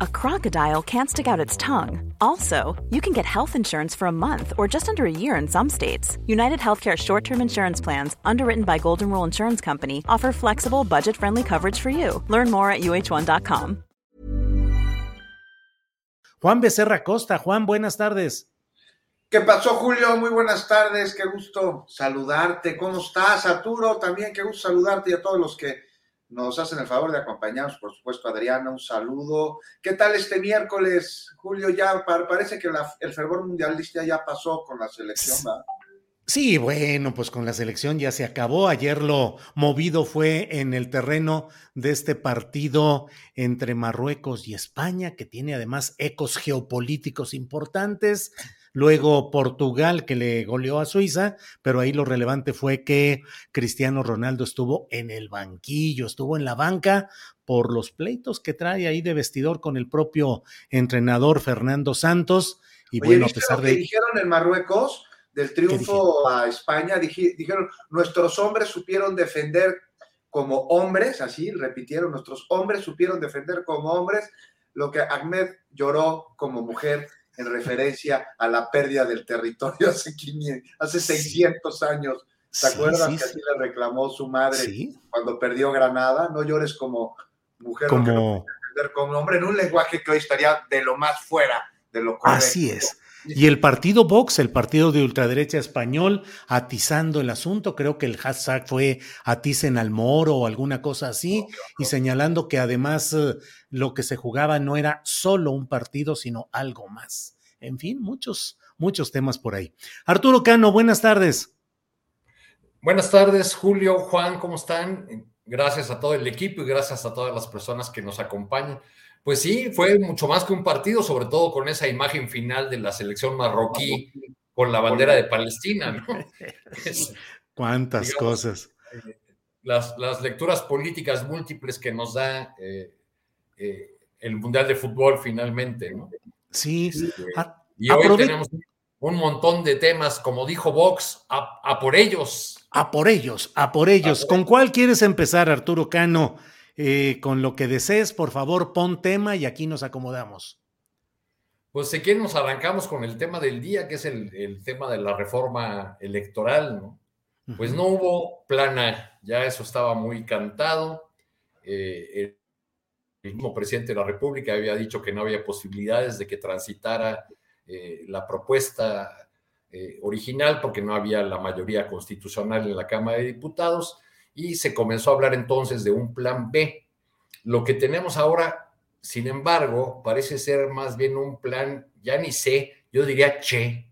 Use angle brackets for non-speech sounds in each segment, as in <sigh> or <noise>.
a crocodile can't stick out its tongue. Also, you can get health insurance for a month or just under a year in some states. United Healthcare short term insurance plans, underwritten by Golden Rule Insurance Company, offer flexible, budget friendly coverage for you. Learn more at uh1.com. Juan Becerra Costa. Juan, buenas tardes. ¿Qué pasó, Julio? Muy buenas tardes. Qué gusto saludarte. ¿Cómo estás, Arturo? También qué gusto saludarte y a todos los que nos hacen el favor de acompañarnos, por supuesto, Adriana, un saludo. ¿Qué tal este miércoles, Julio? Ya parece que el fervor mundialista ya pasó con la selección, ¿verdad? Sí, bueno, pues con la selección ya se acabó. Ayer lo movido fue en el terreno de este partido entre Marruecos y España, que tiene además ecos geopolíticos importantes luego Portugal que le goleó a Suiza, pero ahí lo relevante fue que Cristiano Ronaldo estuvo en el banquillo, estuvo en la banca por los pleitos que trae ahí de vestidor con el propio entrenador Fernando Santos. Y bueno, a pesar de. dijeron en Marruecos del triunfo a España? dijeron, nuestros hombres supieron defender como hombres, así repitieron, nuestros hombres supieron defender como hombres lo que Ahmed lloró como mujer en referencia a la pérdida del territorio <laughs> hace, 500, hace 600 años. ¿Se acuerdan que así le reclamó su madre cuando perdió Granada? No llores como mujer, como... como hombre, en un lenguaje que hoy estaría de lo más fuera de lo correcto. Así es. Y el partido Vox, el partido de ultraderecha español, atizando el asunto, creo que el hashtag fue aticen al moro o alguna cosa así, y señalando que además eh, lo que se jugaba no era solo un partido, sino algo más. En fin, muchos, muchos temas por ahí. Arturo Cano, buenas tardes. Buenas tardes, Julio, Juan, ¿cómo están? Gracias a todo el equipo y gracias a todas las personas que nos acompañan. Pues sí, fue mucho más que un partido, sobre todo con esa imagen final de la selección marroquí con la bandera de Palestina, ¿no? <laughs> Cuántas cosas. Eh, las, las, lecturas políticas múltiples que nos da eh, eh, el Mundial de Fútbol finalmente, ¿no? Sí. y hoy tenemos un montón de temas, como dijo Vox, a, por ellos. A por ellos, a por ellos. ¿Con cuál quieres empezar, Arturo Cano? Eh, con lo que desees, por favor, pon tema y aquí nos acomodamos. Pues si quieren nos arrancamos con el tema del día, que es el, tema de la reforma electoral, ¿no? Pues no hubo plana, ya eso estaba muy cantado. Eh, el mismo presidente de la República había dicho que no había posibilidades de que transitara eh, la propuesta original porque no había la mayoría constitucional en la Cámara de Diputados y se comenzó a hablar entonces de un plan B. Lo que tenemos ahora, sin embargo, parece ser más bien un plan, ya ni sé, yo diría che,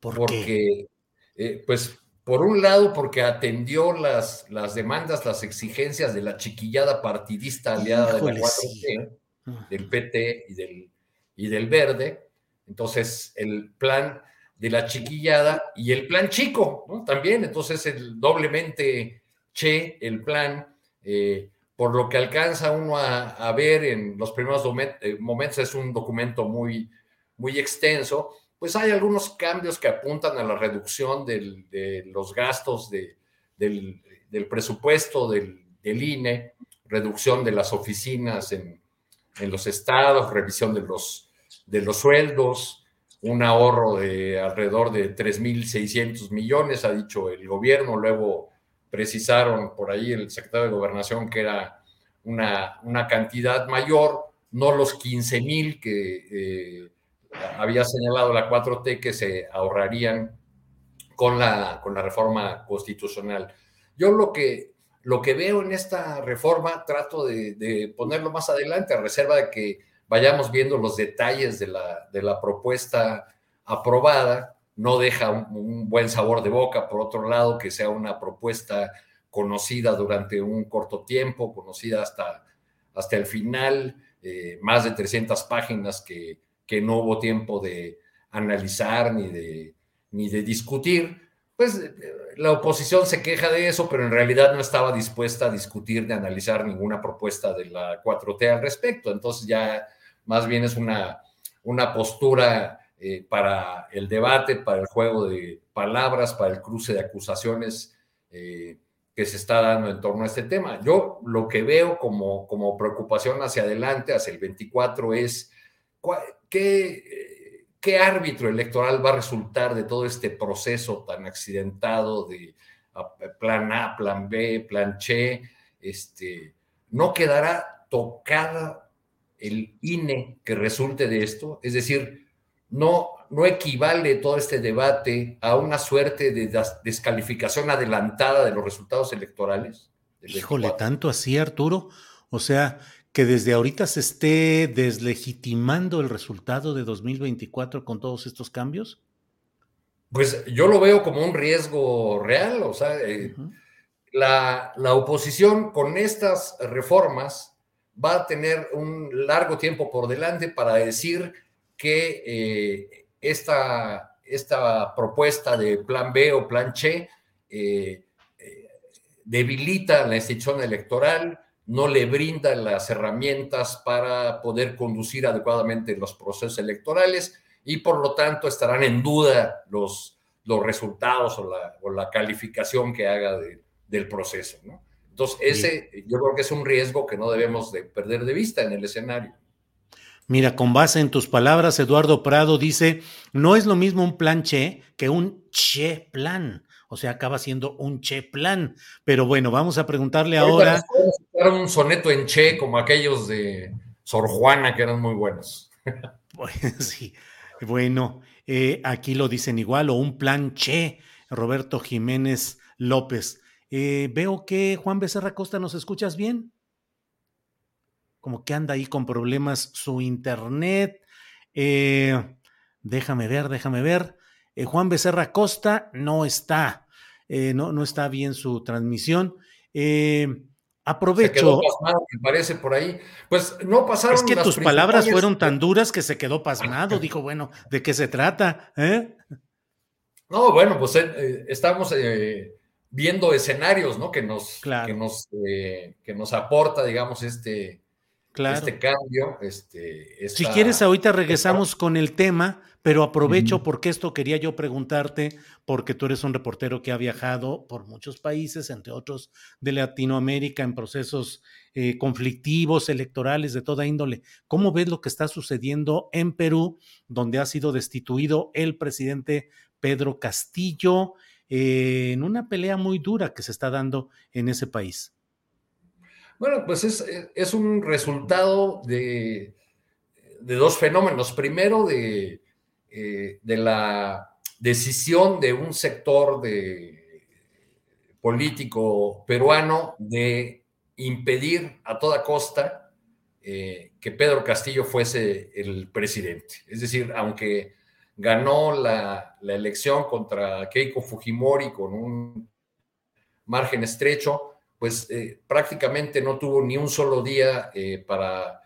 porque, eh, pues, por un lado, porque atendió las, las demandas, las exigencias de la chiquillada partidista aliada de la 4 del PT y del, y del Verde. Entonces, el plan de la chiquillada y el plan chico, ¿no? También, entonces, el doblemente Che, el plan, eh, por lo que alcanza uno a, ver en los primeros eh, momentos, es un documento muy, muy extenso, pues hay algunos cambios que apuntan a la reducción de los gastos del, presupuesto del, INE, reducción de las oficinas en, los estados, revisión de los, de los sueldos, un ahorro de alrededor de 3.600 millones, ha dicho el gobierno, luego precisaron por ahí el secretario de Gobernación que era una, una cantidad mayor, no los 15 mil que eh, había señalado la 4T que se ahorrarían con la, con la reforma constitucional. Yo lo que, lo que veo en esta reforma trato de, de ponerlo más adelante, a reserva de que vayamos viendo los detalles de la, de la propuesta aprobada, no deja un, buen sabor de boca, por otro lado, que sea una propuesta conocida durante un corto tiempo, conocida hasta, hasta el final, eh, más de 300 páginas que, que no hubo tiempo de analizar ni de, ni de discutir, pues la oposición se queja de eso, pero en realidad no estaba dispuesta a discutir ni analizar ninguna propuesta de la 4T al respecto. Entonces ya más bien es una, una postura eh, para el debate, para el juego de palabras, para el cruce de acusaciones eh, que se está dando en torno a este tema. Yo lo que veo como, como preocupación hacia adelante, hacia el 24, es qué ¿qué árbitro electoral va a resultar de todo este proceso tan accidentado de plan A, plan B, plan C? Este, ¿No quedará tocada el INE que resulte de esto? Es decir, no, no equivale todo este debate a una suerte de descalificación adelantada de los resultados electorales. Híjole, tanto así, Arturo. O sea, que desde ahorita se esté deslegitimando el resultado de 2024 con todos estos cambios? Pues yo lo veo como un riesgo real, o sea, eh, la, oposición con estas reformas va a tener un largo tiempo por delante para decir que eh, esta, esta, propuesta de plan B o plan C eh, debilita la institución electoral, no le brinda las herramientas para poder conducir adecuadamente los procesos electorales y por lo tanto estarán en duda los, los resultados o la, calificación que haga del proceso. Entonces, ese yo creo que es un riesgo que no debemos de perder de vista en el escenario. Mira, con base en tus palabras, Eduardo Prado dice, no es lo mismo un plan Che que un Che plan o sea, acaba siendo un che plan. Pero bueno, vamos a preguntarle ahora. Era un soneto en che, como aquellos de Sor Juana, que eran muy buenos. <laughs> sí, bueno, eh, aquí lo dicen igual, o un plan che, Roberto Jiménez López. Eh, veo que Juan Becerra Costa, ¿nos escuchas bien? Como que anda ahí con problemas su internet. Eh, déjame ver, déjame ver. Eh, Juan Becerra Costa no está, eh, no, no está bien su transmisión. Aprovecho. me parece por ahí. Pues no pasaron. Es que tus palabras fueron tan duras que se quedó pasmado. Dijo, bueno, ¿de qué se trata? No, bueno, pues estamos viendo escenarios, ¿no? Que nos, que nos, que nos aporta, digamos, este, este cambio. Este, Si quieres, ahorita regresamos con el tema pero aprovecho porque esto quería yo preguntarte, porque tú eres un reportero que ha viajado por muchos países, entre otros de Latinoamérica, en procesos eh, conflictivos, electorales de toda índole. ¿Cómo ves lo que está sucediendo en Perú, donde ha sido destituido el presidente Pedro Castillo eh, en una pelea muy dura que se está dando en ese país? Bueno, pues es, es un resultado de, de dos fenómenos. Primero, de eh, de la decisión de un sector de, político peruano de impedir a toda costa eh, que Pedro Castillo fuese el presidente. Es decir, aunque ganó la, elección contra Keiko Fujimori con un margen estrecho, pues eh, prácticamente no tuvo ni un solo día para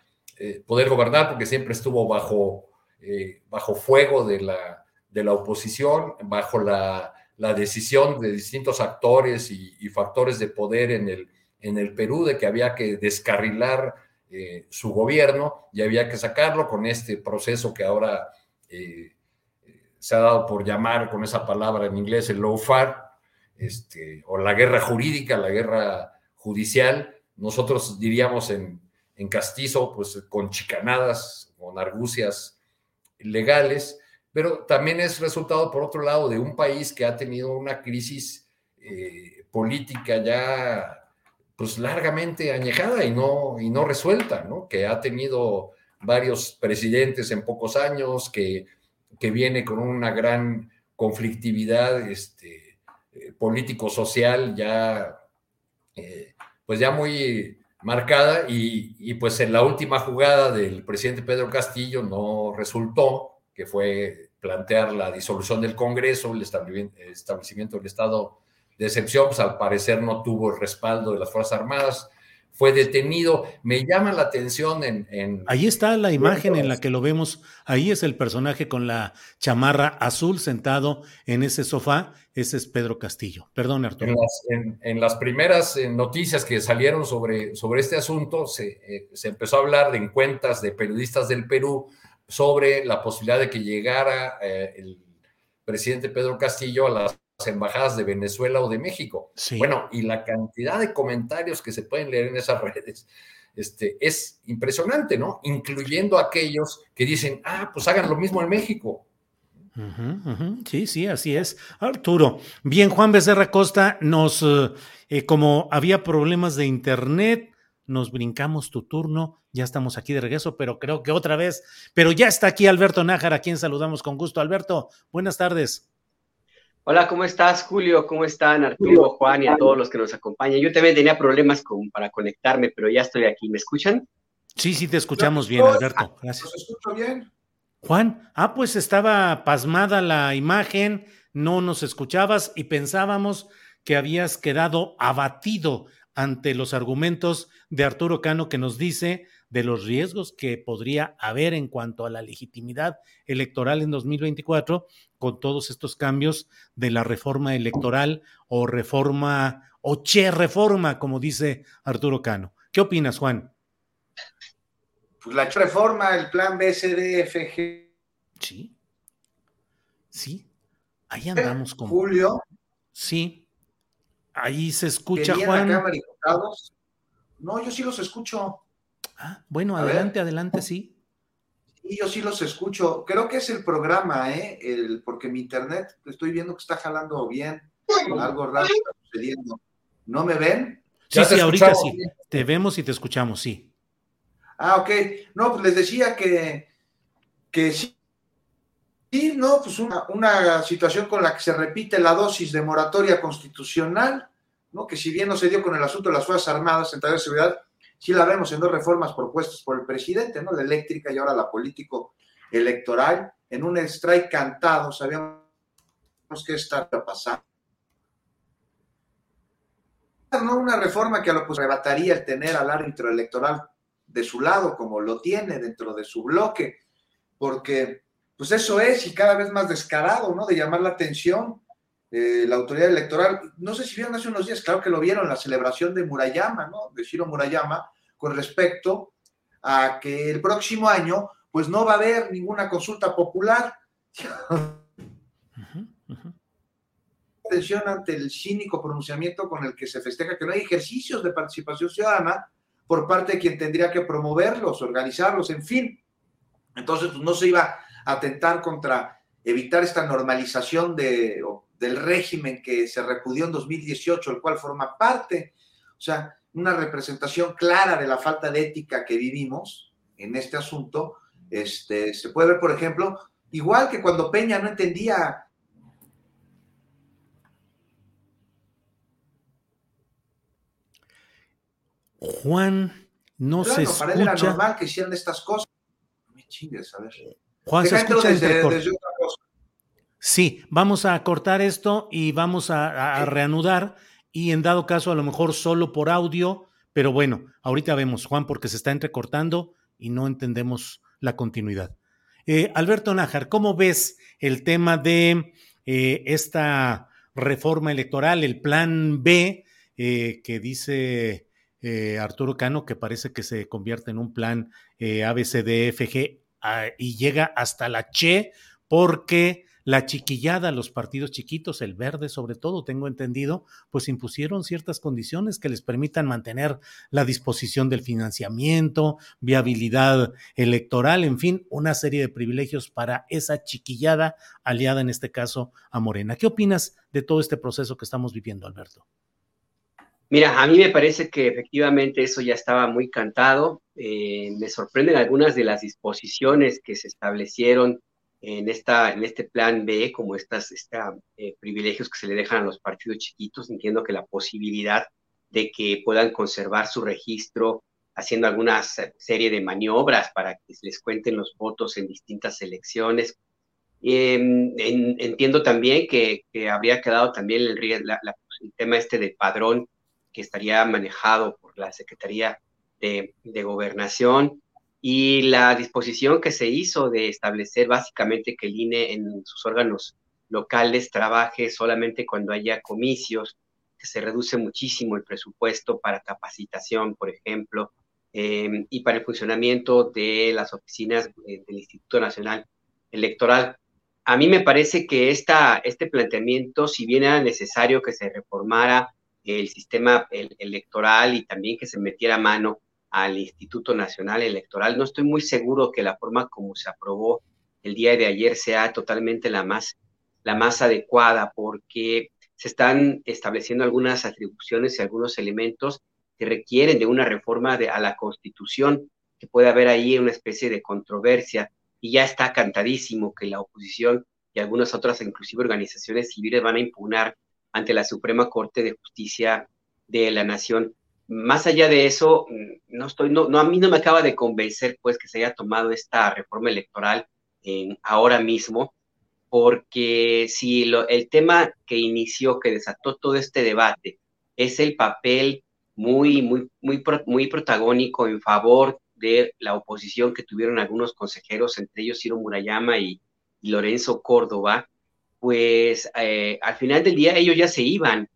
poder gobernar porque siempre estuvo bajo eh, bajo fuego de la, de la oposición, bajo la, la, decisión de distintos actores y, factores de poder en el, en el Perú de que había que descarrilar eh, su gobierno y había que sacarlo con este proceso que ahora eh, se ha dado por llamar con esa palabra en inglés el lawfare, este, o la guerra jurídica, la guerra judicial. Nosotros diríamos en, en castizo, pues con chicanadas, con argucias legales, pero también es resultado, por otro lado, de un país que ha tenido una crisis eh, política ya pues largamente añejada y no, y no resuelta, ¿no? que ha tenido varios presidentes en pocos años, que, que viene con una gran conflictividad este, político-social ya, eh, pues ya muy, marcada y, pues en la última jugada del presidente Pedro Castillo no resultó, que fue plantear la disolución del Congreso, el establecimiento del estado de excepción, pues al parecer no tuvo el respaldo de las Fuerzas Armadas, fue detenido. Me llama la atención en... Ahí está la imagen en la que lo vemos. Ahí es el personaje con la chamarra azul sentado en ese sofá. Ese es Pedro Castillo. Perdón, Arturo. En las, primeras eh, noticias que salieron sobre, sobre este asunto, eh, se, empezó a hablar de en cuentas de periodistas del Perú sobre la posibilidad de que llegara eh, el presidente Pedro Castillo a las embajadas de Venezuela o de México. Bueno, y la cantidad de comentarios que se pueden leer en esas <laughs> redes este, es impresionante, ¿no? Incluyendo aquellos que dicen, ah, pues hagan lo mismo en México. Sí, sí, así es. Arturo, bien, Juan Becerra Costa, nos, eh, eh, como había problemas de internet, nos brincamos tu turno, ya estamos aquí de regreso, pero creo que otra vez, pero ya está aquí Alberto Nájar, a quien saludamos con gusto. Alberto, buenas tardes. Hola, ¿cómo estás, Julio? ¿Cómo están Arturo, Juan y a todos los que nos acompañan? Yo también tenía problemas para conectarme, pero ya estoy aquí. ¿Me escuchan? Sí, sí, te escuchamos bien, Alberto. Gracias. ¿Nos escucho bien? Juan, ah, pues estaba pasmada la imagen, no nos escuchabas y pensábamos que habías quedado abatido ante los argumentos de Arturo Cano que nos dice de los riesgos que podría haber en cuanto a la legitimidad electoral en 2024 con todos estos cambios de la reforma electoral o reforma o che reforma, como dice Arturo Cano. ¿Qué opinas, Juan? Pues la reforma, el plan BCDFG. Sí. Sí. Ahí andamos con. Julio. Sí. Ahí se escucha, Juan. No, yo sí los escucho. Ah, bueno, adelante, adelante, sí. Sí, yo sí los escucho. Creo que es el programa, ¿eh? El, porque mi internet estoy viendo que está jalando bien. Algo raro está sucediendo. ¿No me ven? Sí, sí, ahorita sí. Te vemos y te escuchamos, sí. Ah, ok. No, pues les decía que, que sí. Sí, no, pues una, una situación con la que se repite la dosis de moratoria constitucional, ¿no? Que si bien no se dio con el asunto de las Fuerzas Armadas, en de seguridad, sí la vemos en dos reformas propuestas por el presidente, ¿no? La eléctrica y ahora la político electoral, en un strike cantado, sabíamos que está pasando. No una reforma que a lo pues arrebataría el tener al árbitro electoral de su lado, como lo tiene dentro de su bloque, porque pues eso es y cada vez más descarado, ¿no? De llamar la atención eh, la autoridad electoral. No sé si vieron hace unos días, claro que lo vieron, la celebración de Murayama, ¿no? De Shiro Murayama, con respecto a que el próximo año pues no va a haber ninguna consulta popular. Atención ante el cínico pronunciamiento con el que se festeja que no hay ejercicios de participación ciudadana por parte de quien tendría que promoverlos, organizarlos, en fin. Entonces, pues, no se iba a atentar contra evitar esta normalización de, del régimen que se repudió en 2018, el cual forma parte. O sea, una representación clara de la falta de ética que vivimos en este asunto. Este, se puede ver, por ejemplo, igual que cuando Peña no entendía Juan, no se escucha. Para él era normal que hicieran estas cosas. Me chingues, a ver. Juan, se escucha desde, desde otra cosa. Sí, vamos a cortar esto y vamos a, a reanudar y en dado caso a lo mejor solo por audio, pero bueno, ahorita vemos, Juan, porque se está entrecortando y no entendemos la continuidad. Eh, Alberto Nájar, ¿cómo ves el tema de eh, esta reforma electoral, el plan B, eh, que dice Arturo Cano, que parece que se convierte en un plan ABCDFG ah, y llega hasta la Che, porque la chiquillada, los partidos chiquitos, el verde sobre todo, tengo entendido, pues impusieron ciertas condiciones que les permitan mantener la disposición del financiamiento, viabilidad electoral, en fin, una serie de privilegios para esa chiquillada aliada en este caso a Morena. ¿Qué opinas de todo este proceso que estamos viviendo, Alberto? Mira, a mí me parece que efectivamente eso ya estaba muy cantado. Eh, me sorprenden algunas de las disposiciones que se establecieron en, esta, en este plan B, como esta, eh, privilegios que se le dejan a los partidos chiquitos, entiendo que la posibilidad de que puedan conservar su registro haciendo alguna serie de maniobras para que les cuenten los votos en distintas elecciones. Em, entiendo también que, habría quedado también el, el, tema este de padrón que estaría manejado por la Secretaría de, Gobernación y la disposición que se hizo de establecer básicamente que el INE en sus órganos locales trabaje solamente cuando haya comicios, que se reduce muchísimo el presupuesto para capacitación, por ejemplo, em, y para el funcionamiento de las oficinas eh, del Instituto Nacional Electoral. A mí me parece que esta, este planteamiento, si bien era necesario que se reformara el sistema electoral y también que se metiera mano al Instituto Nacional Electoral, no estoy muy seguro que la forma como se aprobó el día de ayer sea totalmente la más la más adecuada porque se están estableciendo algunas atribuciones y algunos elementos que requieren de una reforma de, a la Constitución, que puede haber ahí una especie de controversia y ya está cantadísimo que la oposición y algunas otras, inclusive organizaciones civiles, van a impugnar ante la Suprema Corte de Justicia de la Nación. Más allá de eso, mm, no estoy, no, no a mí no me acaba de convencer, pues, que se haya tomado esta reforma electoral en, ahora mismo, porque si el tema que inició, que desató todo este debate, es el papel muy, muy, muy, muy protagónico en favor de la oposición que tuvieron algunos consejeros, entre ellos Ciro Murayama y, Lorenzo Córdoba, pues eh, al final del día ellos ya se iban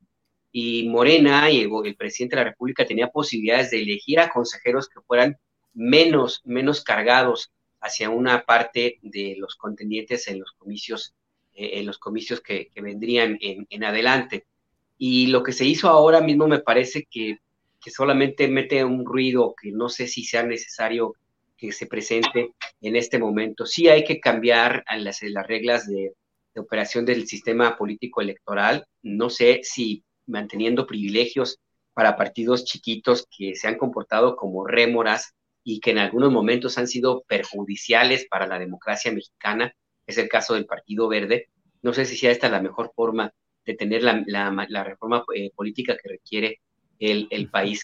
y Morena y el, presidente de la República tenía posibilidades de elegir a consejeros que fueran menos, menos cargados hacia una parte de los contendientes en los comicios, eh, en los comicios que, vendrían en, adelante. Y lo que se hizo ahora mismo me parece que, que, solamente mete un ruido que no sé si sea necesario que se presente en este momento. Sí hay que cambiar las, las reglas de, de operación del sistema político electoral. No sé si manteniendo privilegios para partidos chiquitos que se han comportado como rémoras y que en algunos momentos han sido perjudiciales para la democracia mexicana, es el caso del Partido Verde. No sé si sea esta la mejor forma de tener la, la, reforma eh, política que requiere el, el, país.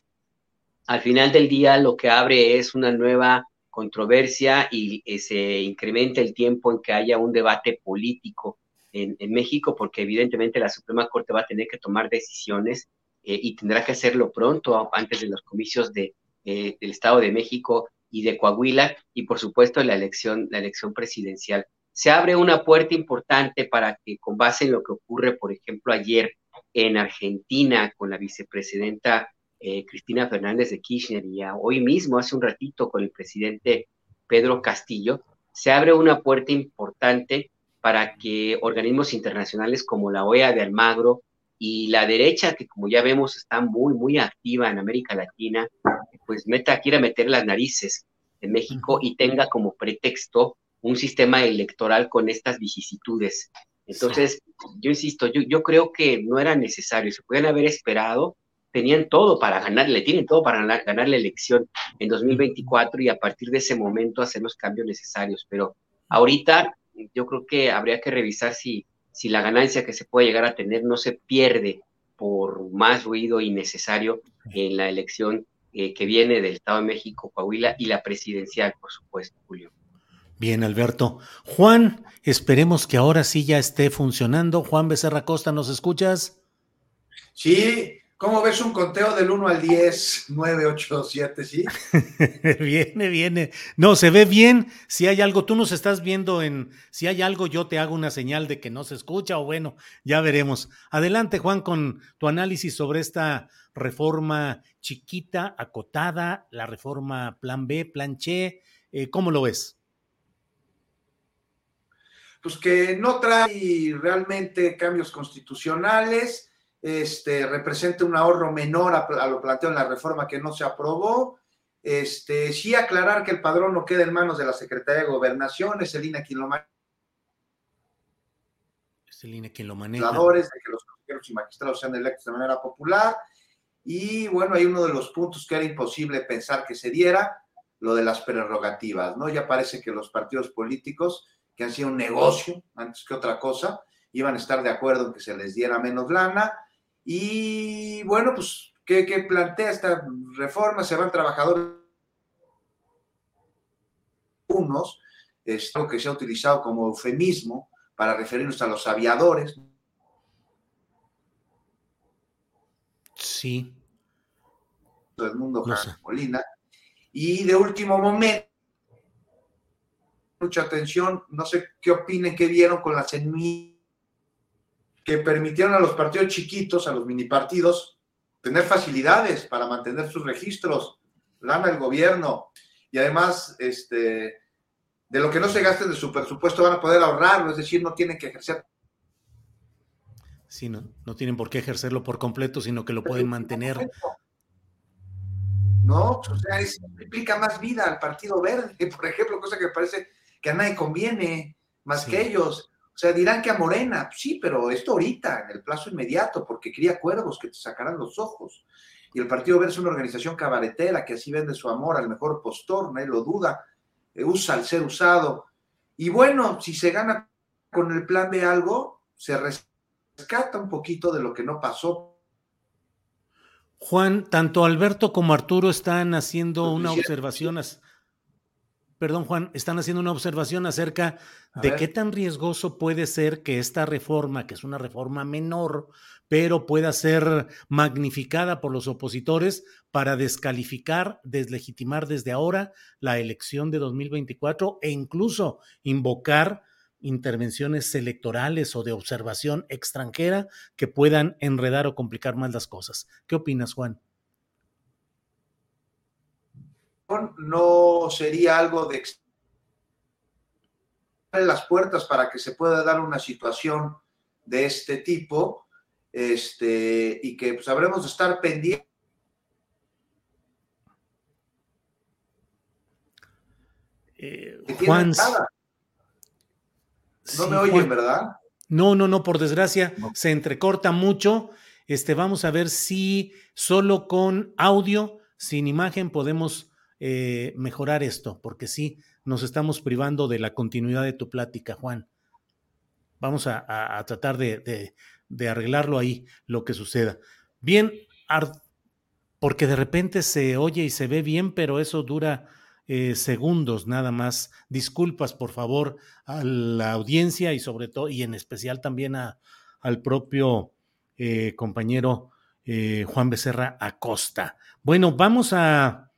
Al final del día lo que abre es una nueva controversia y eh, se incrementa el tiempo en que haya un debate político en, México, porque evidentemente la Suprema Corte va a tener que tomar decisiones eh, y tendrá que hacerlo pronto, antes de los comicios eh, del Estado de México y de Coahuila, y por supuesto la elección, la elección presidencial. Se abre una puerta importante para que, con base en lo que ocurre, por ejemplo, ayer en Argentina con la vicepresidenta eh, Cristina Fernández de Kirchner y hoy mismo, hace un ratito, con el presidente Pedro Castillo, se abre una puerta importante para que organismos internacionales como la OEA de Almagro y la derecha, que como ya vemos está muy, muy activa en América Latina, pues meta, quiera meter las narices en México y tenga como pretexto un sistema electoral con estas vicisitudes. Entonces, yo insisto, yo, yo creo que no era necesario, se pueden haber esperado, tenían todo para ganarle, tienen todo para ganar, ganar la elección en 2024 y a partir de ese momento hacer los cambios necesarios. Pero ahorita yo creo que habría que revisar si, si la ganancia que se puede llegar a tener no se pierde por más ruido innecesario en la elección eh, que viene del Estado de México, Coahuila, y la presidencial, por supuesto, Julio. Bien, Alberto. Juan, esperemos que ahora sí ya esté funcionando. Juan Becerra Costa, ¿nos escuchas? Sí, ¿Cómo ves un conteo del 1 al 10, 9, 8, 7, sí? <laughs> viene, viene. No, se ve bien. Si hay algo, tú nos estás viendo en, si hay algo, yo te hago una señal de que no se escucha o bueno, ya veremos. Adelante, Juan, con tu análisis sobre esta reforma chiquita, acotada, la reforma plan B, plan Che. Eh, ¿Cómo lo ves? Pues que no trae realmente cambios constitucionales este, representa un ahorro menor a, lo planteado en la reforma que no se aprobó. Este, sí aclarar que el padrón no queda en manos de la Secretaría de Gobernación, es el INE quien lo maneja. Es el INE quien lo maneja. De que los consejeros y magistrados sean electos de manera popular. Y bueno, hay uno de los puntos que era imposible pensar que se diera, lo de las prerrogativas, ¿no? Ya parece que los partidos políticos, que han sido un negocio antes que otra cosa, iban a estar de acuerdo en que se les diera menos lana y bueno, pues que, plantea esta reforma, se van trabajadores unos, es algo que se ha utilizado como eufemismo para referirnos a los aviadores. Sí. Del mundo Molina. Y de último momento, mucha atención, no sé qué opinen, qué vieron con las que permitieron a los partidos chiquitos, a los mini partidos, tener facilidades para mantener sus registros, lana el gobierno, y además, este, de lo que no se gasten de su presupuesto van a poder ahorrarlo, es decir, no tienen que ejercer. Sí, no, no tienen por qué ejercerlo por completo, sino que lo pueden mantener. No, o sea, es, implica más vida al Partido Verde, <laughs> por ejemplo, cosa que parece que a nadie conviene, más que ellos. O sea, dirán que a Morena, sí, pero esto ahorita, en el plazo inmediato, porque cría cuervos que te sacarán los ojos. Y el Partido Verde es una organización cabaretera que así vende su amor al mejor postor, nadie lo duda, eh, usa al ser usado. Y bueno, si se gana con el plan de algo, se rescata un poquito de lo que no pasó. Juan, tanto Alberto como Arturo están haciendo pues una observación perdón Juan, están haciendo una observación acerca de qué tan riesgoso puede ser que esta reforma, que es una reforma menor, pero pueda ser magnificada por los opositores para descalificar, deslegitimar desde ahora la elección de 2024 e incluso invocar intervenciones electorales o de observación extranjera que puedan enredar o complicar más las cosas. ¿Qué opinas, Juan? No sería algo de las puertas para que se pueda dar una situación de este tipo este, y que pues habremos de estar pendientes. Eh, Juan, no me oyen, ¿verdad? No, no, no, por desgracia se entrecorta mucho. Este, vamos a ver si solo con audio, sin imagen, podemos eh, mejorar esto, porque sí, nos estamos privando de la continuidad de tu plática, Juan. Vamos a, tratar de, arreglarlo ahí, lo que suceda. Bien, porque de repente se oye y se ve bien, pero eso dura eh, segundos nada más. Disculpas, por favor, a la audiencia y sobre todo, y en especial también a, al propio eh, compañero Juan Becerra Acosta. Bueno, vamos a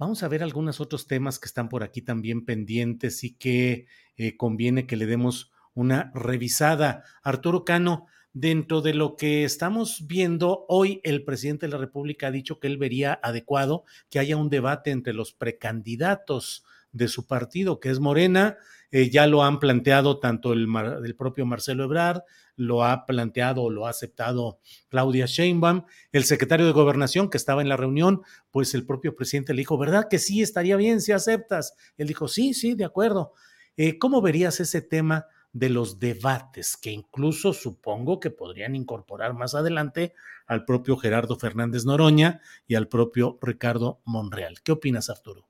Vamos a ver algunos otros temas que están por aquí también pendientes y que eh, conviene que le demos una revisada. Arturo Cano, dentro de lo que estamos viendo, hoy el presidente de la República ha dicho que él vería adecuado que haya un debate entre los precandidatos de su partido, que es Morena. Eh, ya lo han planteado tanto el, el propio Marcelo Ebrard, lo ha planteado o lo ha aceptado Claudia Sheinbaum. El secretario de Gobernación que estaba en la reunión, pues el propio presidente le dijo, ¿verdad que sí estaría bien si aceptas? Él dijo, sí, sí, de acuerdo. Eh, ¿Cómo verías ese tema de los debates que incluso supongo que podrían incorporar más adelante al propio Gerardo Fernández Noroña y al propio Ricardo Monreal? ¿Qué opinas, Arturo?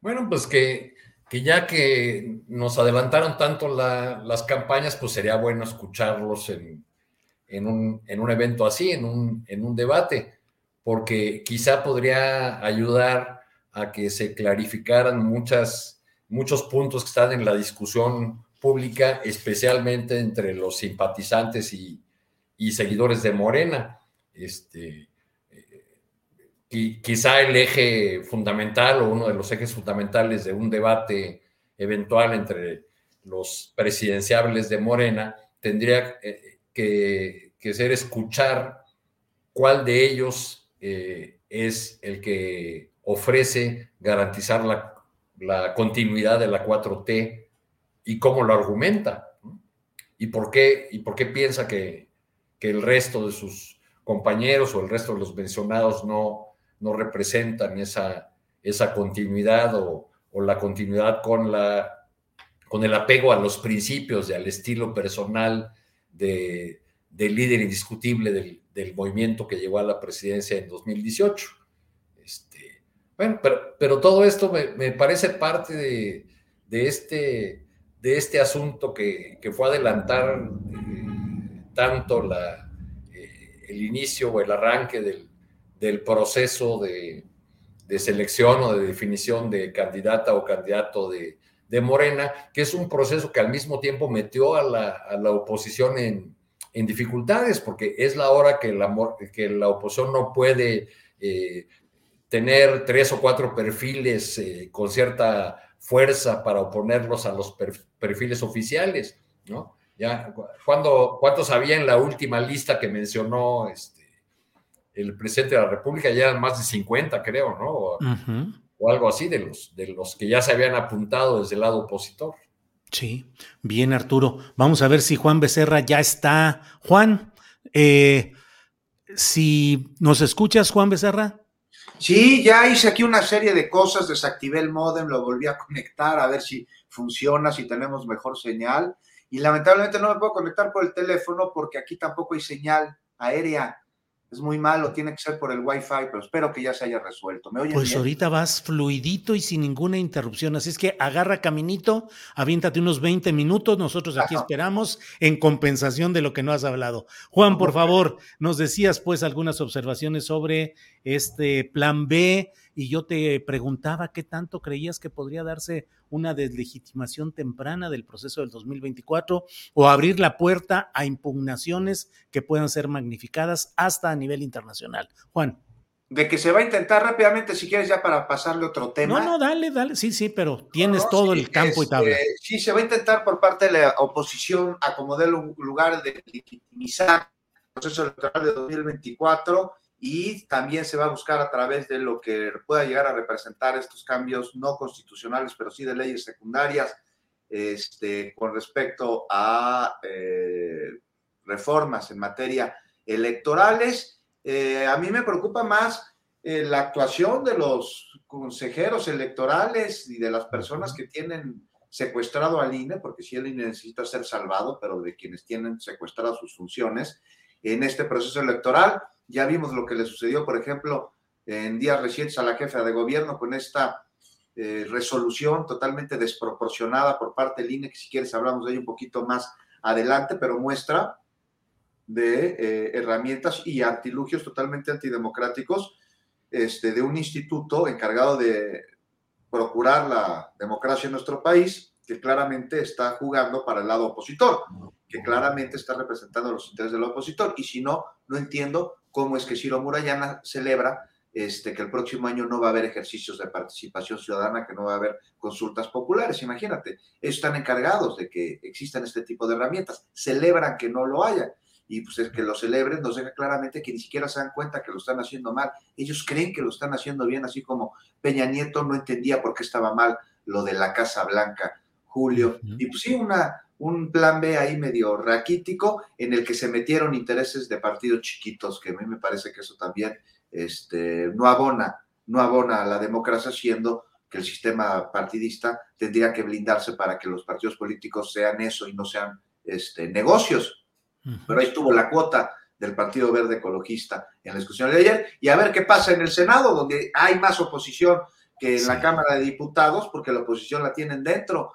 Bueno, pues que que ya que nos adelantaron tanto las campañas, pues sería bueno escucharlos en, un, evento así, en un, en un debate, porque quizá podría ayudar a que se clarificaran muchos puntos que están en la discusión pública, especialmente entre los simpatizantes y, y seguidores de Morena. Este, y quizá el eje fundamental o uno de los ejes fundamentales de un debate eventual entre los presidenciables de Morena tendría eh, que, ser escuchar cuál de ellos eh, es el que ofrece garantizar la, continuidad de la 4T y cómo lo argumenta y por qué, y por qué piensa que, que el resto de sus compañeros o el resto de los mencionados no, no representan esa, esa continuidad o, la continuidad con, la, con el apego a los principios y al estilo personal de, del líder indiscutible del, movimiento que llegó a la presidencia en 2018. Este, bueno, pero, todo esto me, parece parte de, este, de este asunto que, fue adelantar eh, tanto la, el inicio o el arranque del, del proceso de, de, selección o de definición de candidata o candidato de, de, Morena, que es un proceso que al mismo tiempo metió a la, a la oposición en, en, dificultades, porque es la hora que la, que la oposición no puede eh, tener tres o cuatro perfiles eh, con cierta fuerza para oponerlos a los perfiles oficiales, ¿no? Ya, ¿cuántos había en la última lista que mencionó este, el presidente de la República? Ya eran más de 50, creo, ¿no? O, o, algo así de los, de los que ya se habían apuntado desde el lado opositor. Sí, bien, Arturo. Vamos a ver si Juan Becerra ya está. Juan, eh, si nos escuchas, Juan Becerra. Sí, ya hice aquí una serie de cosas, desactivé el modem, lo volví a conectar a ver si funciona, si tenemos mejor señal. Y lamentablemente no me puedo conectar por el teléfono porque aquí tampoco hay señal aérea es muy malo, tiene que ser por el Wi-Fi, pero espero que ya se haya resuelto. ¿Me pues ahorita vas fluidito y sin ninguna interrupción, así es que agarra caminito, aviéntate unos 20 minutos, nosotros aquí esperamos en compensación de lo que no has hablado. Juan, por favor, nos decías pues algunas observaciones sobre este plan B y yo te preguntaba qué tanto creías que podría darse una deslegitimación temprana del proceso del 2024 o abrir la puerta a impugnaciones que puedan ser magnificadas hasta a nivel internacional. Juan. De que se va a intentar rápidamente, si quieres, ya para pasarle otro tema. No, no, dale, dale, sí, sí, pero tienes todo el campo y tabla. Este, sí, se va a intentar por parte de la oposición acomodar un lugar de legitimizar el proceso electoral de 2024 y también se va a buscar a través de lo que pueda llegar a representar estos cambios no constitucionales, pero sí de leyes secundarias este, con respecto a eh, reformas en materia electorales. Eh, a mí me preocupa más eh, la actuación de los consejeros electorales y de las personas que tienen secuestrado al INE, porque si el INE necesita ser salvado, pero de quienes tienen secuestradas sus funciones en este proceso electoral. Ya vimos lo que le sucedió, por ejemplo, en días recientes a la jefa de gobierno con esta eh, resolución totalmente desproporcionada por parte del INE, si quieres hablamos de ello un poquito más adelante, pero muestra de eh, herramientas y artilugios totalmente antidemocráticos este, de un instituto encargado de procurar la democracia en nuestro país, que claramente está jugando para el lado opositor, que claramente está representando los intereses del opositor. Y si no, no entiendo cómo es que Ciro Murayana celebra este, que el próximo año no va a haber ejercicios de participación ciudadana, que no va a haber consultas populares. Imagínate, ellos están encargados de que existan este tipo de herramientas, celebran que no lo haya. Y pues es que lo celebren nos deja claramente que ni siquiera se dan cuenta que lo están haciendo mal. Ellos creen que lo están haciendo bien, así como Peña Nieto no entendía por qué estaba mal lo de la Casa Blanca, Julio. Y pues sí, una, un plan B ahí medio raquítico en el que se metieron intereses de partidos chiquitos, que a mí me parece que eso también este, no abona, no abona a la democracia, siendo que el sistema partidista tendría que blindarse para que los partidos políticos sean eso y no sean este, negocios. Pero ahí estuvo la cuota del Partido Verde Ecologista en la discusión de ayer. Y a ver qué pasa en el Senado, donde hay más oposición que en la Cámara de Diputados, porque la oposición la tienen dentro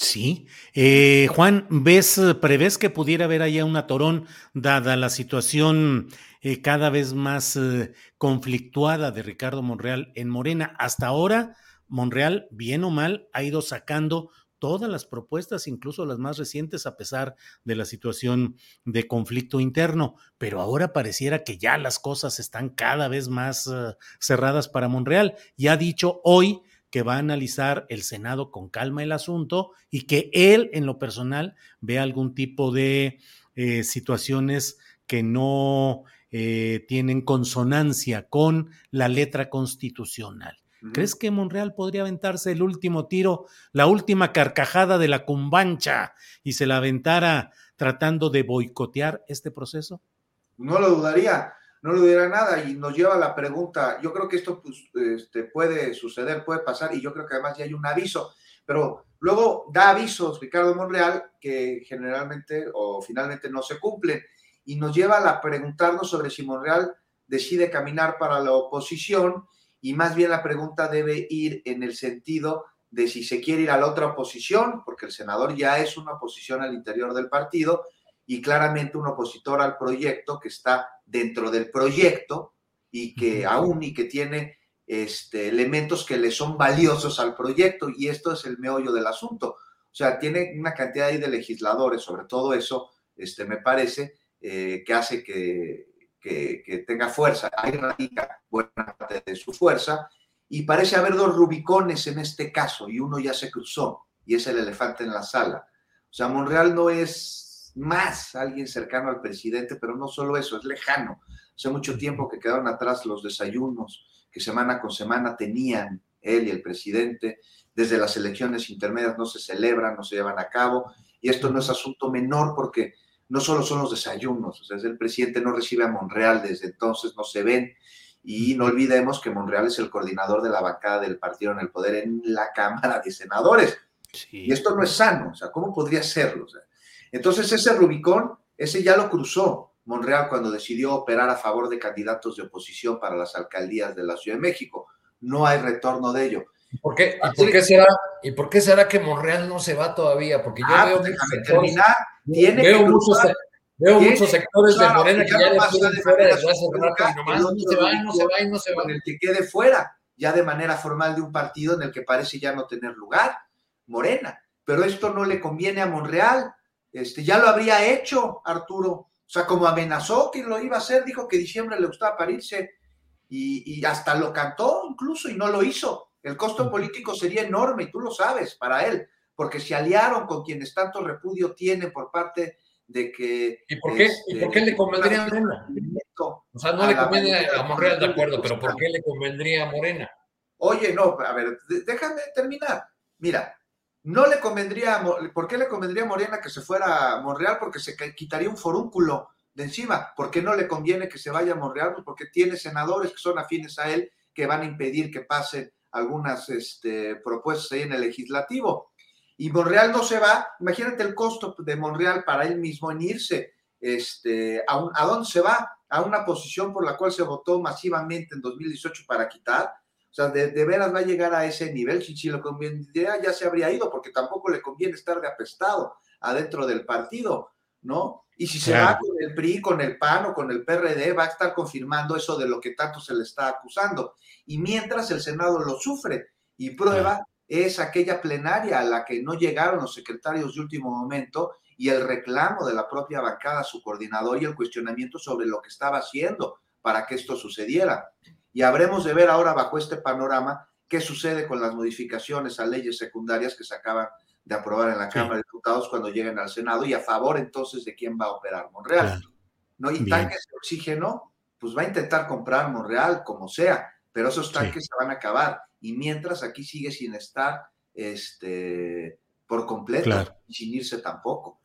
Sí. Eh, Juan, ¿ves, prevés que pudiera haber allá un atorón, dada la situación eh, cada vez más eh, conflictuada de Ricardo Monreal en Morena? Hasta ahora, Monreal, bien o mal, ha ido sacando todas las propuestas, incluso las más recientes, a pesar de la situación de conflicto interno. Pero ahora pareciera que ya las cosas están cada vez más cerradas para Monreal. Y ha dicho hoy que va a analizar el Senado con calma el asunto y que él, en lo personal, ve algún tipo de eh, situaciones que no eh, tienen consonancia con la letra constitucional. ¿Crees que Monreal podría aventarse el último tiro, la última carcajada de la cumbancha y se la aventara tratando de boicotear este proceso? No lo dudaría, no lo dudaría nada y nos lleva a la pregunta, yo creo que esto pues, este, puede suceder, puede pasar y yo creo que además ya hay un aviso, pero luego da avisos Ricardo Monreal que generalmente o finalmente no se cumplen y nos lleva a preguntarnos sobre si Monreal decide caminar para la oposición y más bien la pregunta debe ir en el sentido de si se quiere ir a la otra oposición, porque el senador ya es una oposición al interior del partido y claramente un opositor al proyecto que está dentro del proyecto y que aún y que tiene este, elementos que le son valiosos al proyecto y esto es el meollo del asunto. O sea, tiene una cantidad de legisladores sobre todo eso, este, me parece, eh, que hace que, que, tenga fuerza. Ahí radica buena parte de su fuerza y parece haber dos rubicones en este caso y uno ya se cruzó y es el elefante en la sala. O sea, Monreal no es más alguien cercano al presidente, pero no solo eso, es lejano. Hace mucho tiempo que quedaron atrás los desayunos que semana con semana tenían él y el presidente. Desde las elecciones intermedias no se celebran, no se llevan a cabo. Y esto no es asunto menor porque no solo son los desayunos, o sea, el presidente no recibe a Monreal desde entonces, no se ven. Y no olvidemos que Monreal es el coordinador de la bancada del partido en el poder en la <laughs> Cámara de Senadores. Y esto no es sano, o sea, ¿cómo podría serlo? Entonces ese Rubicón, ese ya lo cruzó Monreal cuando decidió operar a favor de candidatos de oposición para las alcaldías de la Ciudad de México. No hay retorno de ello. ¿Por qué, y, por qué será, ¿Y por qué será que Monreal no se va todavía? Porque yo ah, veo, pues terminar, tiene veo, muchos, veo muchos sectores de Morena que ya, ya fuera desde hace rato y nomás no se va, no se va y no se va. Con el que quede fuera, ya de manera formal de un partido en el que parece ya no tener lugar, Morena. Pero esto no le conviene a Monreal. Este, ya lo habría hecho Arturo. O sea, como amenazó que lo iba a hacer, dijo que diciembre le gustaba parirse y, y hasta lo cantó incluso y no lo hizo. El costo político sería enorme y tú lo sabes para él, porque se aliaron con quienes tanto repudio tiene por parte de que... ¿Y por qué, ¿y por qué le convendría a Morena? O sea, no le conviene a Morena, de acuerdo, pero ¿por qué le convendría a Morena? Oye, no, a ver, déjame terminar. Mira, no le convendría, ¿por qué le convendría a Morena que se fuera a Monreal? Porque se quitaría un forúnculo de encima. ¿Por qué no le conviene que se vaya a Monreal? Pues porque tiene senadores que son afines a él que van a impedir que pasen algunas este, propuestas ahí en el legislativo. Y Monreal no se va, imagínate el costo de Monreal para él mismo en irse. Este, a, ¿A dónde se va? A una posición por la cual se votó masivamente en 2018 para quitar. O sea, de, veras va a llegar a ese nivel. Si, si lo convendría, ya se habría ido, porque tampoco le conviene estar de apestado adentro del partido, ¿no? Y si se va con el PRI, con el PAN o con el PRD, va a estar confirmando eso de lo que tanto se le está acusando. Y mientras el Senado lo sufre y prueba es aquella plenaria a la que no llegaron los secretarios de último momento y el reclamo de la propia bancada, su coordinador y el cuestionamiento sobre lo que estaba haciendo para que esto sucediera. Y habremos de ver ahora bajo este panorama qué sucede con las modificaciones a leyes secundarias que se acaban de aprobar en la Cámara de Diputados cuando lleguen al Senado y a favor entonces de quién va a operar Monreal. ¿no? Y tanques de oxígeno, pues va a intentar comprar Monreal como sea, pero esos tanques se van a acabar. Y mientras aquí sigue sin estar este, por completo y sin irse tampoco.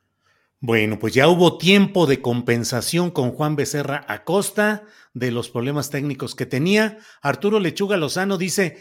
Bueno, pues ya hubo tiempo de compensación con Juan Becerra Acosta de los problemas técnicos que tenía. Arturo Lechuga Lozano dice,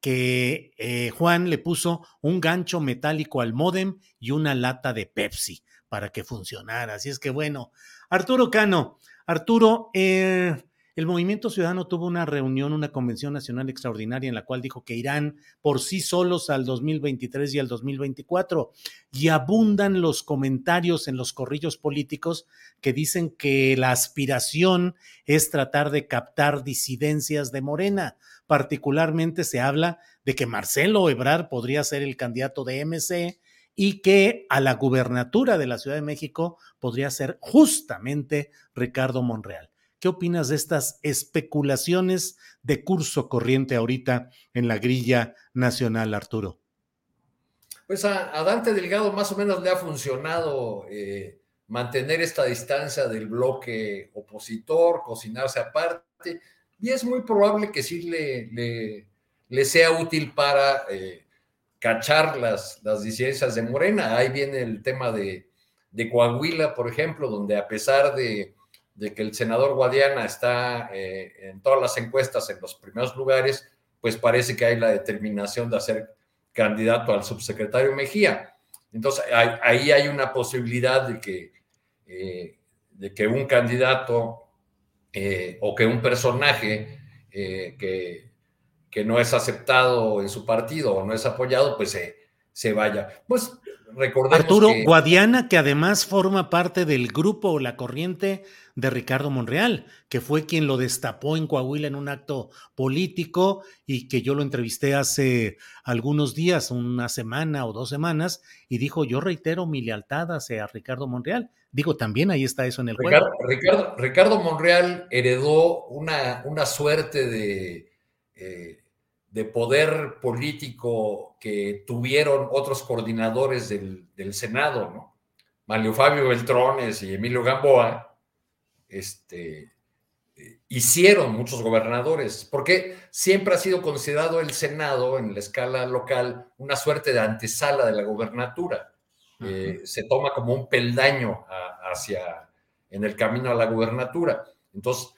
que eh, Juan le puso un gancho metálico al modem y una lata de Pepsi para que funcionara. Así es que bueno, Arturo Cano, Arturo, eh, el Movimiento Ciudadano tuvo una reunión, una convención nacional extraordinaria en la cual dijo que irán por sí solos al 2023 y al 2024 y abundan los comentarios en los corrillos políticos que dicen que la aspiración es tratar de captar disidencias de Morena. Particularmente se habla de que Marcelo Ebrar podría ser el candidato de MC y que a la gubernatura de la Ciudad de México podría ser justamente Ricardo Monreal. ¿Qué opinas de estas especulaciones de curso corriente ahorita en la grilla nacional, Arturo? Pues a, Dante Delgado más o menos le ha funcionado eh, mantener esta distancia del bloque opositor, cocinarse aparte, y es muy probable que sí le, le, sea útil para eh, cachar las, las disidencias de Morena. Ahí viene el tema de, de Coahuila, por ejemplo, donde a pesar de de que el senador Guadiana está eh, en todas las encuestas en los primeros lugares, pues parece que hay la determinación de hacer candidato al subsecretario Mejía. Entonces, ahí hay una posibilidad de que, eh, de que un candidato eh, o que un personaje que, que, no es aceptado en su partido o no es apoyado, pues se, vaya. Pues recordemos Arturo Guadiana, que además forma parte del grupo o la corriente de Ricardo Monreal, que fue quien lo destapó en Coahuila en un acto político y que yo lo entrevisté hace algunos días, una semana o dos semanas, y dijo, yo reitero mi lealtad hacia Ricardo Monreal. Digo, también ahí está eso en el Ricardo, Ricardo, Ricardo, Monreal heredó una, una suerte de, eh, de poder político que tuvieron otros coordinadores del, del Senado, ¿no? Mario Fabio Beltrones y Emilio Gamboa, este, hicieron muchos gobernadores, porque siempre ha sido considerado el Senado en la escala local una suerte de antesala de la gobernatura. Eh, se toma como un peldaño hacia en el camino a la gubernatura. Entonces,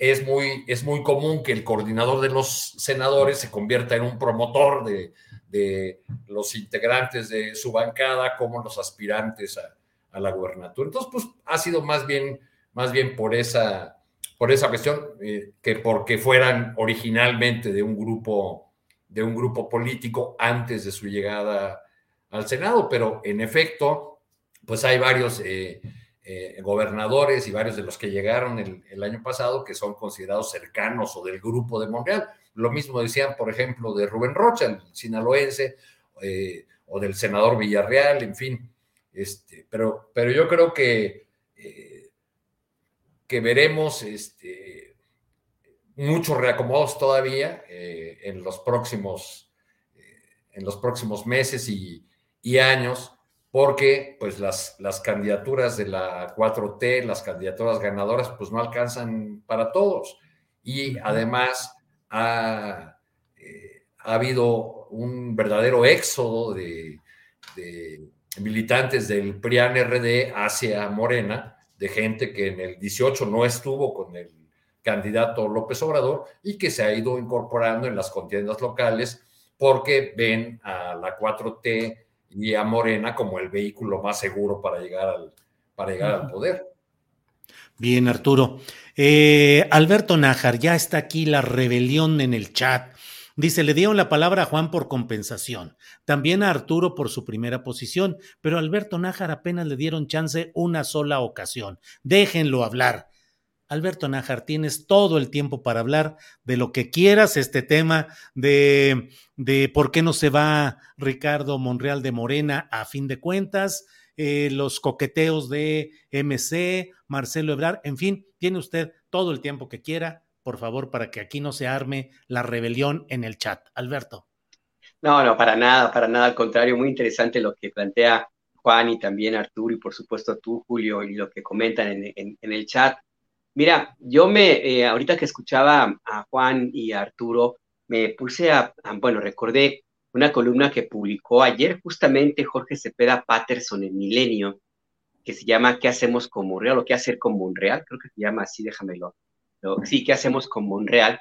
es muy, es muy común que el coordinador de los senadores se convierta en un promotor de, de los integrantes de su bancada como los aspirantes a, a la gubernatura. Entonces, pues ha sido más bien más bien por esa, por esa cuestión eh, que porque fueran originalmente de un grupo de un grupo político antes de su llegada al Senado, pero en efecto, pues hay varios eh, eh, gobernadores y varios de los que llegaron el, año pasado que son considerados cercanos o del grupo de Montreal. Lo mismo decían, por ejemplo, de Rubén Rocha, el sinaloense, o del senador Villarreal, en fin. Este, pero, pero yo creo que que veremos este, muchos reacomodos todavía eh, en, los próximos, eh, en los próximos meses y, años, porque pues las, las candidaturas de la 4T, las candidaturas ganadoras, pues no alcanzan para todos. Y además ha, eh, ha habido un verdadero éxodo de, de militantes del PRIAN-RD hacia Morena, de gente que en el 18 no estuvo con el candidato López Obrador y que se ha ido incorporando en las contiendas locales porque ven a la 4T y a Morena como el vehículo más seguro para llegar al, para llegar al poder. Bien, Arturo. Eh, Alberto Nájar, ya está aquí la rebelión en el chat. Dice, le dieron la palabra a Juan por compensación, también a Arturo por su primera posición, pero a Alberto Nájar apenas le dieron chance una sola ocasión. Déjenlo hablar. Alberto Nájar, tienes todo el tiempo para hablar de lo que quieras, este tema de, de por qué no se va Ricardo Monreal de Morena a fin de cuentas, eh, los coqueteos de MC, Marcelo Ebrar, en fin, tiene usted todo el tiempo que quiera por favor, para que aquí no se arme la rebelión en el chat. Alberto. No, no, para nada, para nada, al contrario, muy interesante lo que plantea Juan y también Arturo y por supuesto tú, Julio, y lo que comentan en, el chat. Mira, yo me, eh, ahorita que escuchaba a Juan y a Arturo, me puse a, bueno, recordé una columna que publicó ayer justamente Jorge Cepeda Patterson en Milenio, que se llama ¿Qué hacemos con Monreal? o ¿Qué hacer con Monreal? Creo que se llama así, déjamelo sí, ¿qué hacemos con Monreal?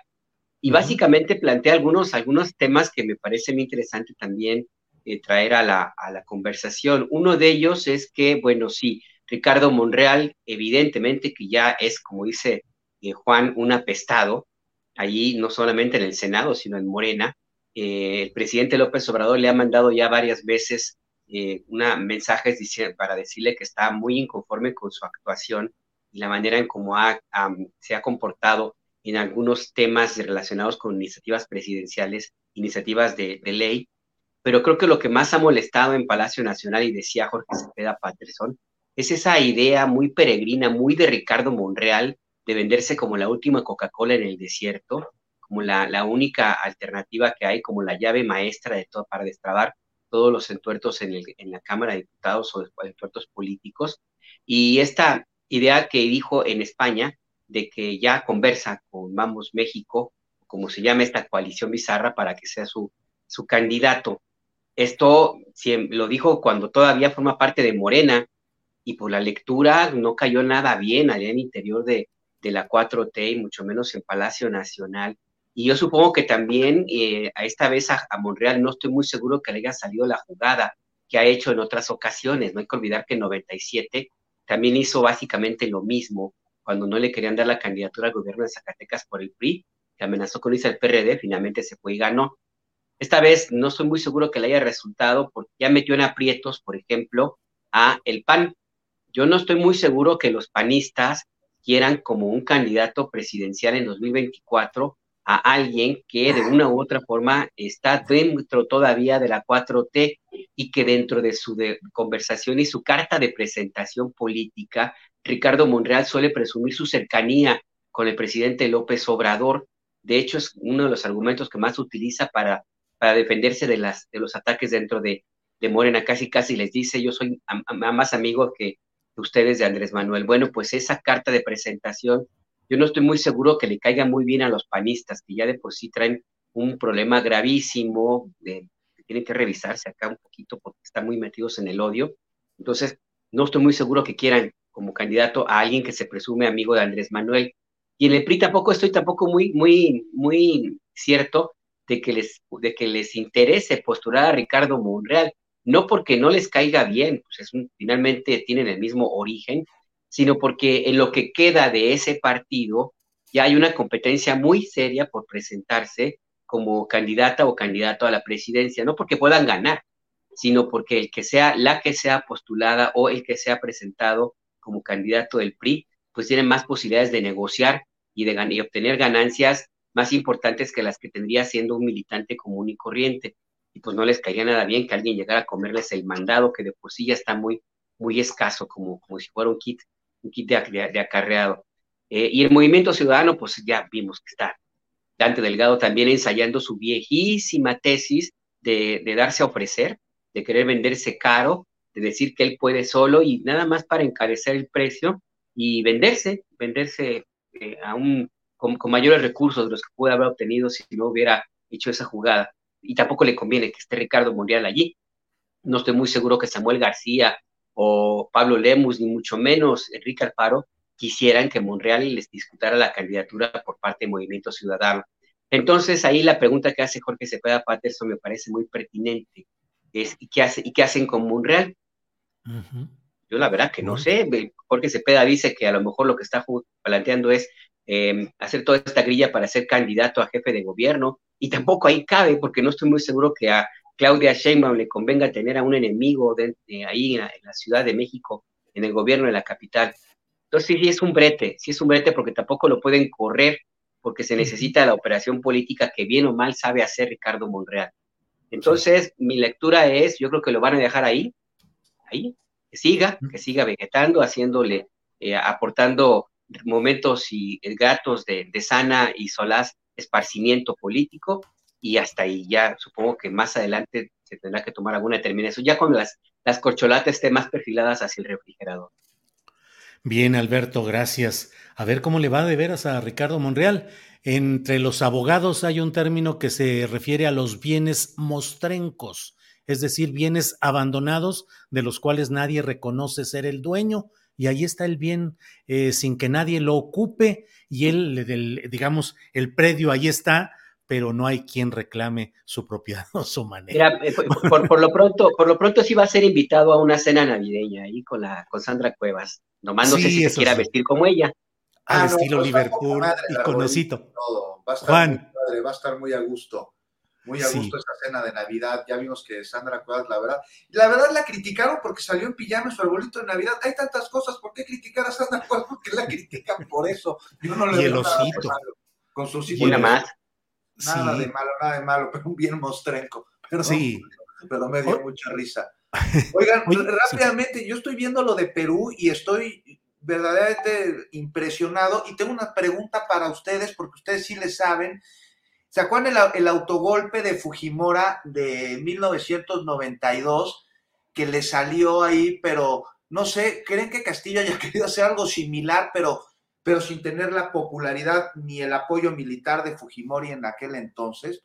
Y básicamente plantea algunos, algunos temas que me parece muy interesante también eh, traer a la, a la conversación. Uno de ellos es que, bueno, sí, Ricardo Monreal, evidentemente que ya es, como dice eh, Juan, un apestado, allí no solamente en el Senado, sino en Morena. Eh, el presidente López Obrador le ha mandado ya varias veces eh, una mensajes para decirle que está muy inconforme con su actuación y la manera en cómo se ha comportado en algunos temas relacionados con iniciativas presidenciales, iniciativas de, ley. Pero creo que lo que más ha molestado en Palacio Nacional, y decía Jorge Cepeda Patterson, es esa idea muy peregrina, muy de Ricardo Monreal, de venderse como la última Coca-Cola en el desierto, como la, única alternativa que hay, como la llave maestra de todo para destrabar todos los entuertos en, la Cámara de Diputados o entuertos políticos. Y esta idea que dijo en España de que ya conversa con Vamos México, como se llama esta coalición bizarra, para que sea su, su candidato. Esto lo dijo cuando todavía forma parte de Morena, y por la lectura no cayó nada bien allá en interior de, de la 4T y mucho menos en Palacio Nacional. Y yo supongo que también eh, a esta vez a, Monreal no estoy muy seguro que le haya salido la jugada que ha hecho en otras ocasiones. No hay que olvidar que en 97 también hizo básicamente lo mismo cuando no le querían dar la candidatura al gobierno de Zacatecas por el PRI, que amenazó con irse al PRD, finalmente se fue y ganó. Esta vez no estoy muy seguro que le haya resultado porque ya metió en aprietos, por ejemplo, a el PAN. Yo no estoy muy seguro que los panistas quieran como un candidato presidencial en 2024 a alguien que de una u otra forma está dentro todavía de la 4T y que dentro de su conversación y su carta de presentación política, Ricardo Monreal suele presumir su cercanía con el presidente López Obrador. De hecho, es uno de los argumentos que más utiliza para, para defenderse de, las, los ataques dentro de, de Morena. Casi, casi les dice, yo soy más amigo que, ustedes de Andrés Manuel. Bueno, pues esa carta de presentación, yo no estoy muy seguro que le caiga muy bien a los panistas, que ya de por sí traen un problema gravísimo, de, tienen que revisarse acá un poquito porque están muy metidos en el odio. Entonces, no estoy muy seguro que quieran como candidato a alguien que se presume amigo de Andrés Manuel. Y en el PRI tampoco estoy tampoco muy, muy, muy cierto de que les, de que les interese postular a Ricardo Monreal no porque no les caiga bien, pues es finalmente tienen el mismo origen, sino porque en lo que queda de ese partido ya hay una competencia muy seria por presentarse como candidata o candidato a la presidencia, no porque puedan ganar, sino porque el que sea la que sea postulada o el que sea presentado como candidato del PRI, pues tiene más posibilidades de negociar y de y obtener ganancias más importantes que las que tendría siendo un militante común y corriente y pues no les caería nada bien que alguien llegara a comerles el mandado, que de por sí ya está muy, muy escaso, como, como si fuera un kit, un kit de, acarreado. Eh, y el movimiento ciudadano, pues ya vimos que está Dante Delgado también ensayando su viejísima tesis de, darse a ofrecer, de querer venderse caro, de decir que él puede solo y nada más para encarecer el precio y venderse, venderse eh, a un, con, con, mayores recursos de los que puede haber obtenido si no hubiera hecho esa jugada y tampoco le conviene que esté Ricardo Monreal allí. No estoy muy seguro que Samuel García o Pablo Lemus, ni mucho menos Enrique Alfaro, quisieran que Monreal les disputara la candidatura por parte del Movimiento Ciudadano. Entonces, ahí la pregunta que hace Jorge Cepeda Patterson me parece muy pertinente. Es, ¿y, qué hace, ¿Y qué hacen con Monreal? Yo la verdad que no sé. Jorge Cepeda dice que a lo mejor lo que está planteando es eh, hacer toda esta grilla para ser candidato a jefe de gobierno y tampoco ahí cabe, porque no estoy muy seguro que a Claudia Sheinbaum le convenga tener a un enemigo de, ahí en la, Ciudad de México, en el gobierno de la capital. Entonces sí, es un brete, sí es un brete porque tampoco lo pueden correr, porque se necesita la operación política que bien o mal sabe hacer Ricardo Monreal. Entonces, mi lectura es, yo creo que lo van a dejar ahí, ahí, que siga, que siga vegetando, haciéndole, eh, aportando momentos y gatos de, de sana y solaz esparcimiento político y hasta ahí ya supongo que más adelante se tendrá que tomar alguna determinación, ya cuando las, las corcholatas estén más perfiladas hacia el refrigerador. Bien, Alberto, gracias. A ver cómo le va de veras a Ricardo Monreal. Entre los abogados hay un término que se refiere a los bienes mostrencos, es decir, bienes abandonados de los cuales nadie reconoce ser el dueño y ahí está el bien eh, sin que nadie lo ocupe y él, digamos, el predio ahí está, pero no hay quien reclame su propiedad <laughs> o su manera. Mira, eh, por, lo pronto, por lo pronto sí va a ser invitado a una cena navideña ahí con la con Sandra Cuevas. Nomás no sé si se quiera vestir como ella. al ah, estilo Liverpool, y conocito. Va a estar Muy padre, va a estar muy a gusto. Muy a gusto esta cena de Navidad. Ya vimos que Sandra Cuevas, la verdad, la verdad la criticaron porque salió en pijama su arbolito de Navidad. Hay tantas cosas, ¿por qué criticar a Sandra Cuevas? Porque la critican por eso. Yo no le y el osito. Con sus hijos. más. Nada de malo, nada de malo, pero un bien mostrenco. Pero, sí. pero me dio mucha risa. <laughs> Oigan, rápidamente, yo estoy viendo lo de Perú y estoy verdaderamente impresionado y tengo una pregunta para ustedes porque ustedes sí le saben. ¿Se acuerdan el, autogolpe de Fujimora de 1992 que le salió ahí, pero no sé, ¿creen que Castillo haya <laughs> querido hacer algo similar, pero, pero sin tener la popularidad ni el apoyo militar de Fujimori en aquel entonces?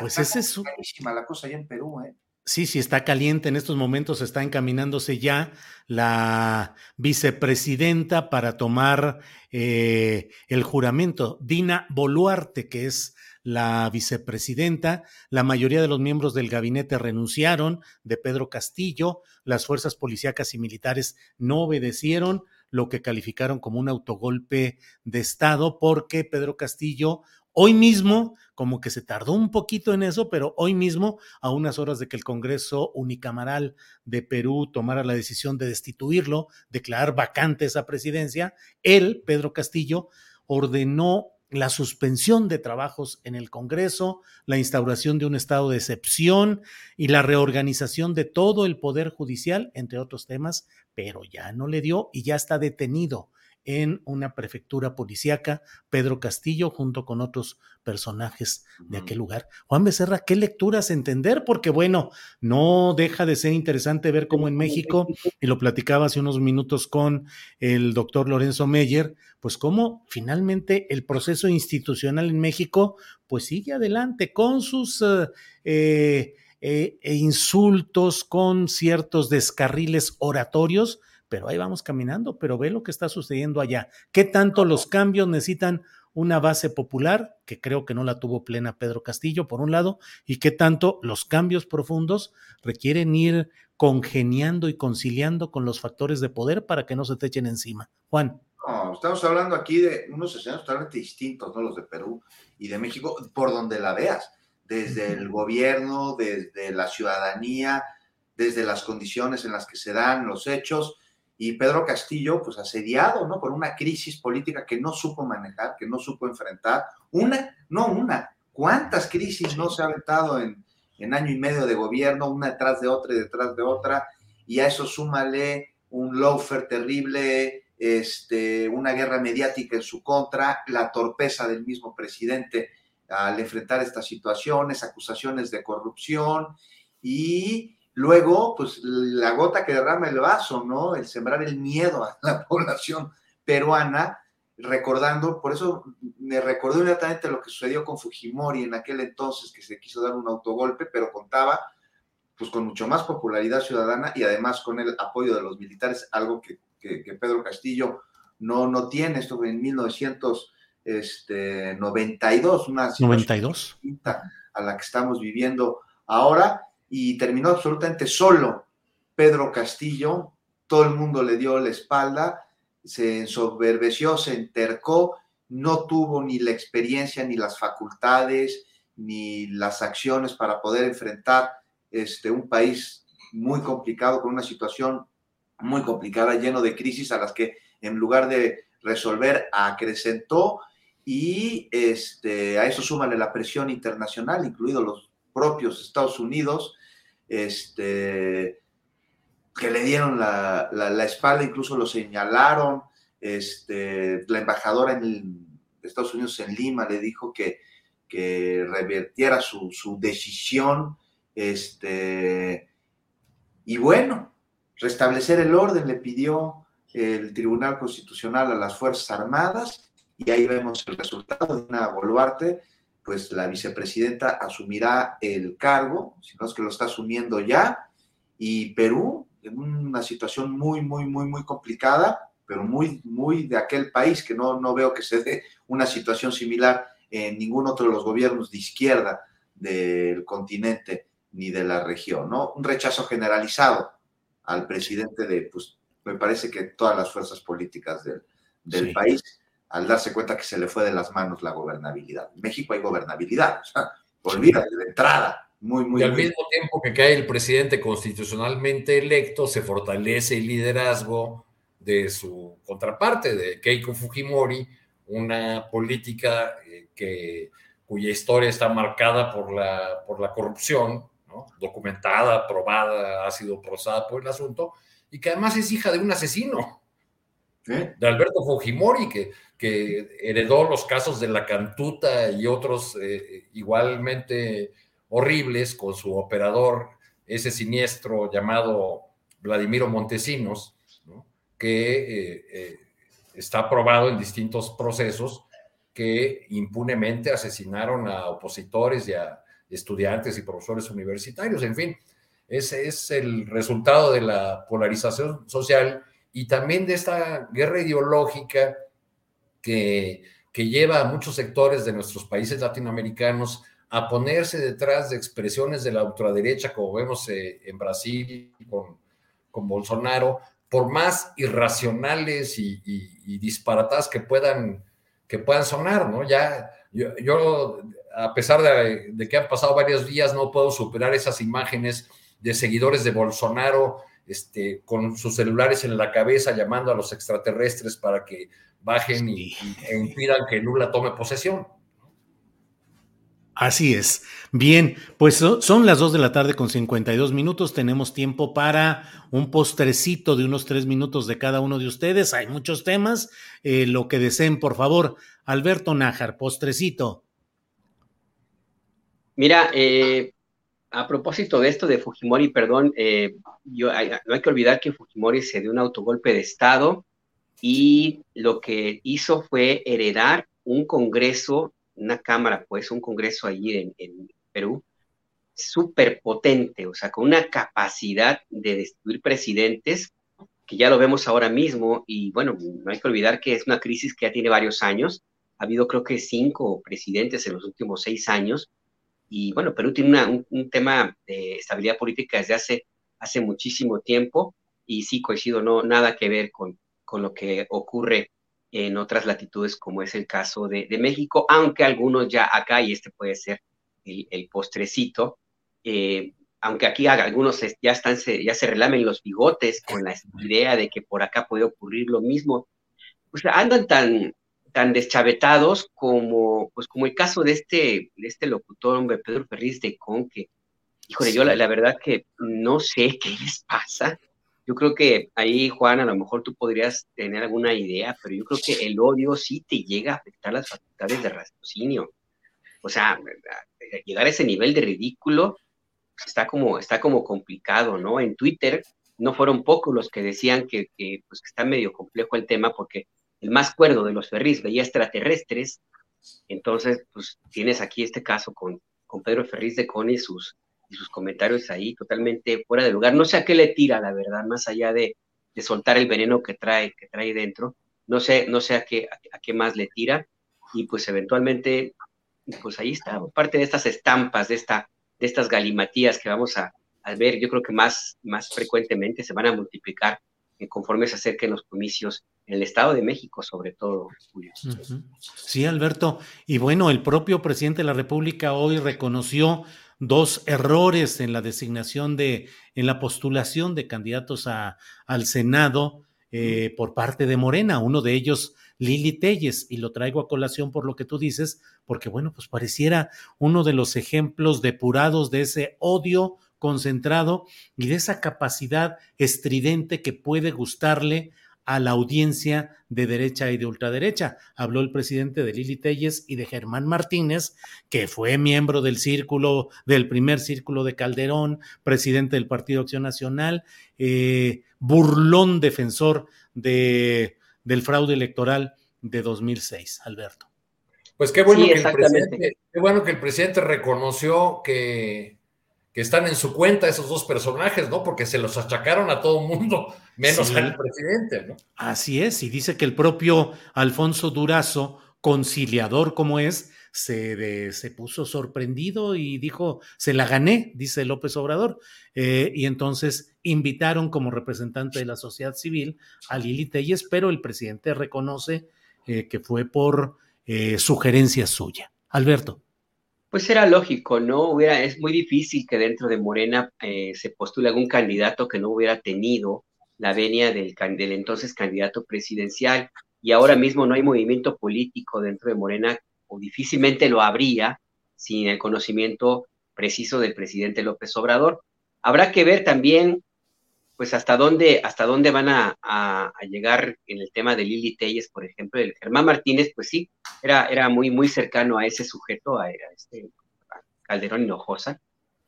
pues es la cosa allá en Perú, ¿eh? Sí, sí, está caliente. En estos momentos está encaminándose ya la vicepresidenta para tomar eh, el juramento. Dina Boluarte, que es la vicepresidenta. La mayoría de los miembros del gabinete renunciaron de Pedro Castillo. Las fuerzas policíacas y militares no obedecieron lo que calificaron como un autogolpe de Estado porque Pedro Castillo Hoy mismo, como que se tardó un poquito en eso, pero hoy mismo, a unas horas de que el Congreso Unicamaral de Perú tomara la decisión de destituirlo, declarar vacante esa presidencia, él, Pedro Castillo, ordenó la suspensión de trabajos en el Congreso, la instauración de un estado de excepción y la reorganización de todo el Poder Judicial, entre otros temas, pero ya no le dio y ya está detenido en una prefectura policíaca, Pedro Castillo, junto con otros personajes de aquel lugar. Juan Becerra, ¿qué lecturas entender? Porque bueno, no deja de ser interesante ver cómo en México, y lo platicaba hace unos minutos con el doctor Lorenzo Meyer, pues cómo finalmente el proceso institucional en México, pues sigue adelante con sus... Eh, eh, eh, insultos, con ciertos descarriles oratorios, pero ahí vamos caminando, pero ve lo que está sucediendo allá. ¿Qué tanto los cambios necesitan una base popular, que creo que no la tuvo plena Pedro Castillo, por un lado, y qué tanto los cambios profundos requieren ir congeniando y conciliando con los factores de poder para que no se te echen encima? Juan. No, estamos hablando aquí de unos escenarios totalmente distintos, ¿no? Los de Perú y de México, por donde la veas, desde el gobierno, desde la ciudadanía, desde las condiciones en las que se dan los hechos y Pedro Castillo, pues asediado, ¿no? Por una crisis política que no supo manejar, que no supo enfrentar. Una, no una, ¿cuántas crisis no se ha aventado en, en año y medio de gobierno, una detrás de otra y detrás de otra? Y a eso súmale un loafer terrible, este, una guerra mediática en su contra, la torpeza del mismo presidente al enfrentar estas situaciones, acusaciones de corrupción y Luego, pues la gota que derrama el vaso, ¿no? El sembrar el miedo a la <laughs> población peruana, recordando, por eso me recordó inmediatamente lo que sucedió con Fujimori en aquel entonces, que se quiso dar un autogolpe, pero contaba pues con mucho más popularidad ciudadana y además con el apoyo de los militares, algo que, Pedro Castillo no, no tiene, esto en 1992, este, una situación a la que estamos viviendo ahora, y terminó absolutamente solo Pedro Castillo, todo el mundo le dio la espalda, se ensoberbeció, se entercó, no tuvo ni la experiencia, ni las facultades, ni las acciones para poder enfrentar este, un país muy complicado, con una situación muy complicada, lleno de crisis a las que en lugar de resolver acrecentó. Y este, a eso súmale la presión internacional, incluidos los propios Estados Unidos, este, que le dieron la, espalda, incluso lo señalaron. Este, la embajadora en Estados Unidos en Lima le dijo que, que revertiera su, decisión. Este, y bueno, restablecer el orden le pidió el Tribunal Constitucional a las Fuerzas Armadas y ahí vemos el resultado de una Boluarte pues la vicepresidenta asumirá el cargo, si no es que lo está asumiendo ya, y Perú en una situación muy, muy, muy, muy complicada, pero muy, muy de aquel país, que no, no veo que se dé una situación similar en ningún otro de los gobiernos de izquierda del continente ni de la región, ¿no? Un rechazo generalizado al presidente de, pues, me parece que todas las fuerzas políticas del, del país al darse cuenta que se le fue de las manos la gobernabilidad. En México hay gobernabilidad, o sea, olvídate de entrada. Muy, muy, y al mismo tiempo que cae el presidente constitucionalmente electo, se fortalece el liderazgo de su contraparte, de Keiko Fujimori, una política eh, que, cuya historia está marcada por la, por la corrupción, documentada, probada, ha sido procesada por el asunto, y que además es hija de un asesino, de Alberto Fujimori, que, que heredó los casos de la Cantuta y otros eh, igualmente horribles con su operador, ese siniestro llamado Vladimiro Montesinos, que eh, eh, está probado en distintos procesos que impunemente asesinaron a opositores y a estudiantes y profesores universitarios. En fin, ese es el resultado de la polarización social y también de esta guerra ideológica que, que lleva a muchos sectores de nuestros países latinoamericanos a ponerse detrás de expresiones de la ultraderecha, como vemos eh, en Brasil con, con Bolsonaro, por más irracionales y, y, disparatadas que puedan, que puedan sonar, ¿no? Ya, yo, a pesar de, de, que han pasado varios días, no puedo superar esas imágenes de seguidores de Bolsonaro este, con sus celulares en la cabeza llamando a los extraterrestres para que bajen y, e impidan que Lula tome posesión. Así es. Bien, pues son las 2 de la tarde con 52 minutos. Tenemos tiempo para un postrecito de unos tres minutos de cada uno de ustedes. Hay muchos temas. Eh, lo que deseen, por favor. Alberto Nájar, postrecito. Mira, eh, a propósito de esto de Fujimori, perdón, eh, yo, no hay que olvidar que Fujimori se dio un autogolpe de Estado y lo que hizo fue heredar un Congreso una cámara, pues un congreso allí en, Perú, súper potente, o sea, con una capacidad de destruir presidentes, que ya lo vemos ahora mismo, y bueno, no hay que olvidar que es una crisis que ya tiene varios años, ha habido creo que cinco presidentes en los últimos seis años, y bueno, Perú tiene un, tema de estabilidad política desde hace, hace muchísimo tiempo, y sí coincido, no, nada que ver con, con lo que ocurre en otras latitudes, como es el caso de, México, aunque algunos ya acá, y este puede ser el, postrecito, eh, aunque aquí algunos ya, están, ya se relamen los bigotes con la idea de que por acá puede ocurrir lo mismo, pues andan tan, tan deschavetados como, pues como el caso de este, de este locutor, hombre, Pedro Ferriz de Con, que, híjole, yo la, la verdad que no sé <laughs> qué les pasa, yo creo que ahí, Juan, a lo mejor tú podrías tener alguna idea, pero yo creo que el odio sí te llega a afectar las facultades de raciocinio. O sea, llegar a ese nivel de ridículo pues, está, como, está como complicado, ¿no? En Twitter no fueron pocos los que decían que, pues, que está medio complejo el tema porque el más cuerdo de los Ferris veía extraterrestres. Entonces, pues tienes aquí este caso con, con Pedro Ferriz de Con y sus, y sus comentarios ahí totalmente fuera de lugar. No sé a qué le tira, la verdad, más allá de, de soltar el veneno que trae, que trae dentro. No sé, no sé a qué, a, qué más le tira. Y pues eventualmente, pues ahí está, parte de estas estampas, de, esta, de estas galimatías que vamos a, a ver, yo creo que más, más frecuentemente se van a multiplicar conforme se acerquen los comicios en el Estado de México, sobre todo, Sí, Alberto. Y bueno, el propio presidente de la República hoy reconoció dos errores en la designación de, en la postulación de candidatos a, al Senado eh, por parte de Morena, uno de ellos Lili Telles, y lo traigo a colación por lo que tú dices, porque bueno, pues pareciera uno de los ejemplos depurados de ese odio concentrado y de esa capacidad estridente que puede gustarle a la audiencia de derecha y de ultraderecha. Habló el presidente de Lili Telles y de Germán Martínez, que fue miembro del círculo, del primer círculo de Calderón, presidente del Partido Acción Nacional, eh, burlón defensor de, del fraude electoral de 2006, Alberto. Pues qué bueno, que el presidente, qué bueno que el presidente reconoció que que están en su cuenta esos dos personajes, ¿no? Porque se los achacaron a todo mundo, <laughs> menos al presidente, ¿no? Así es, y dice que el propio Alfonso Durazo, conciliador como es, se, se puso sorprendido y dijo, se la gané, dice López Obrador. Eh, y entonces invitaron como representante de la sociedad civil a Lili Telles, pero el presidente reconoce eh, que fue por eh, sugerencia suya. Alberto. Pues era lógico, ¿no? Hubiera, es muy difícil que dentro de Morena eh, se postule algún candidato que no hubiera tenido la venia del, del entonces candidato presidencial y ahora mismo no hay movimiento político dentro de Morena o difícilmente lo habría sin el conocimiento preciso del presidente López Obrador. Habrá que ver también, pues, hasta dónde, hasta dónde van a, llegar en el tema de Lili Telles, por ejemplo. El Germán Martínez, pues sí, era, era muy, muy cercano a ese sujeto, a, este Calderón Hinojosa.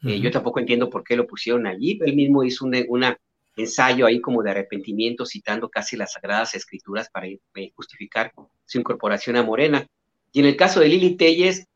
Eh, yo tampoco entiendo por qué lo pusieron allí. Él mismo hizo un una ensayo ahí como de arrepentimiento, citando casi las sagradas escrituras para eh, justificar su incorporación a Morena. Y en el caso de Lili Telles,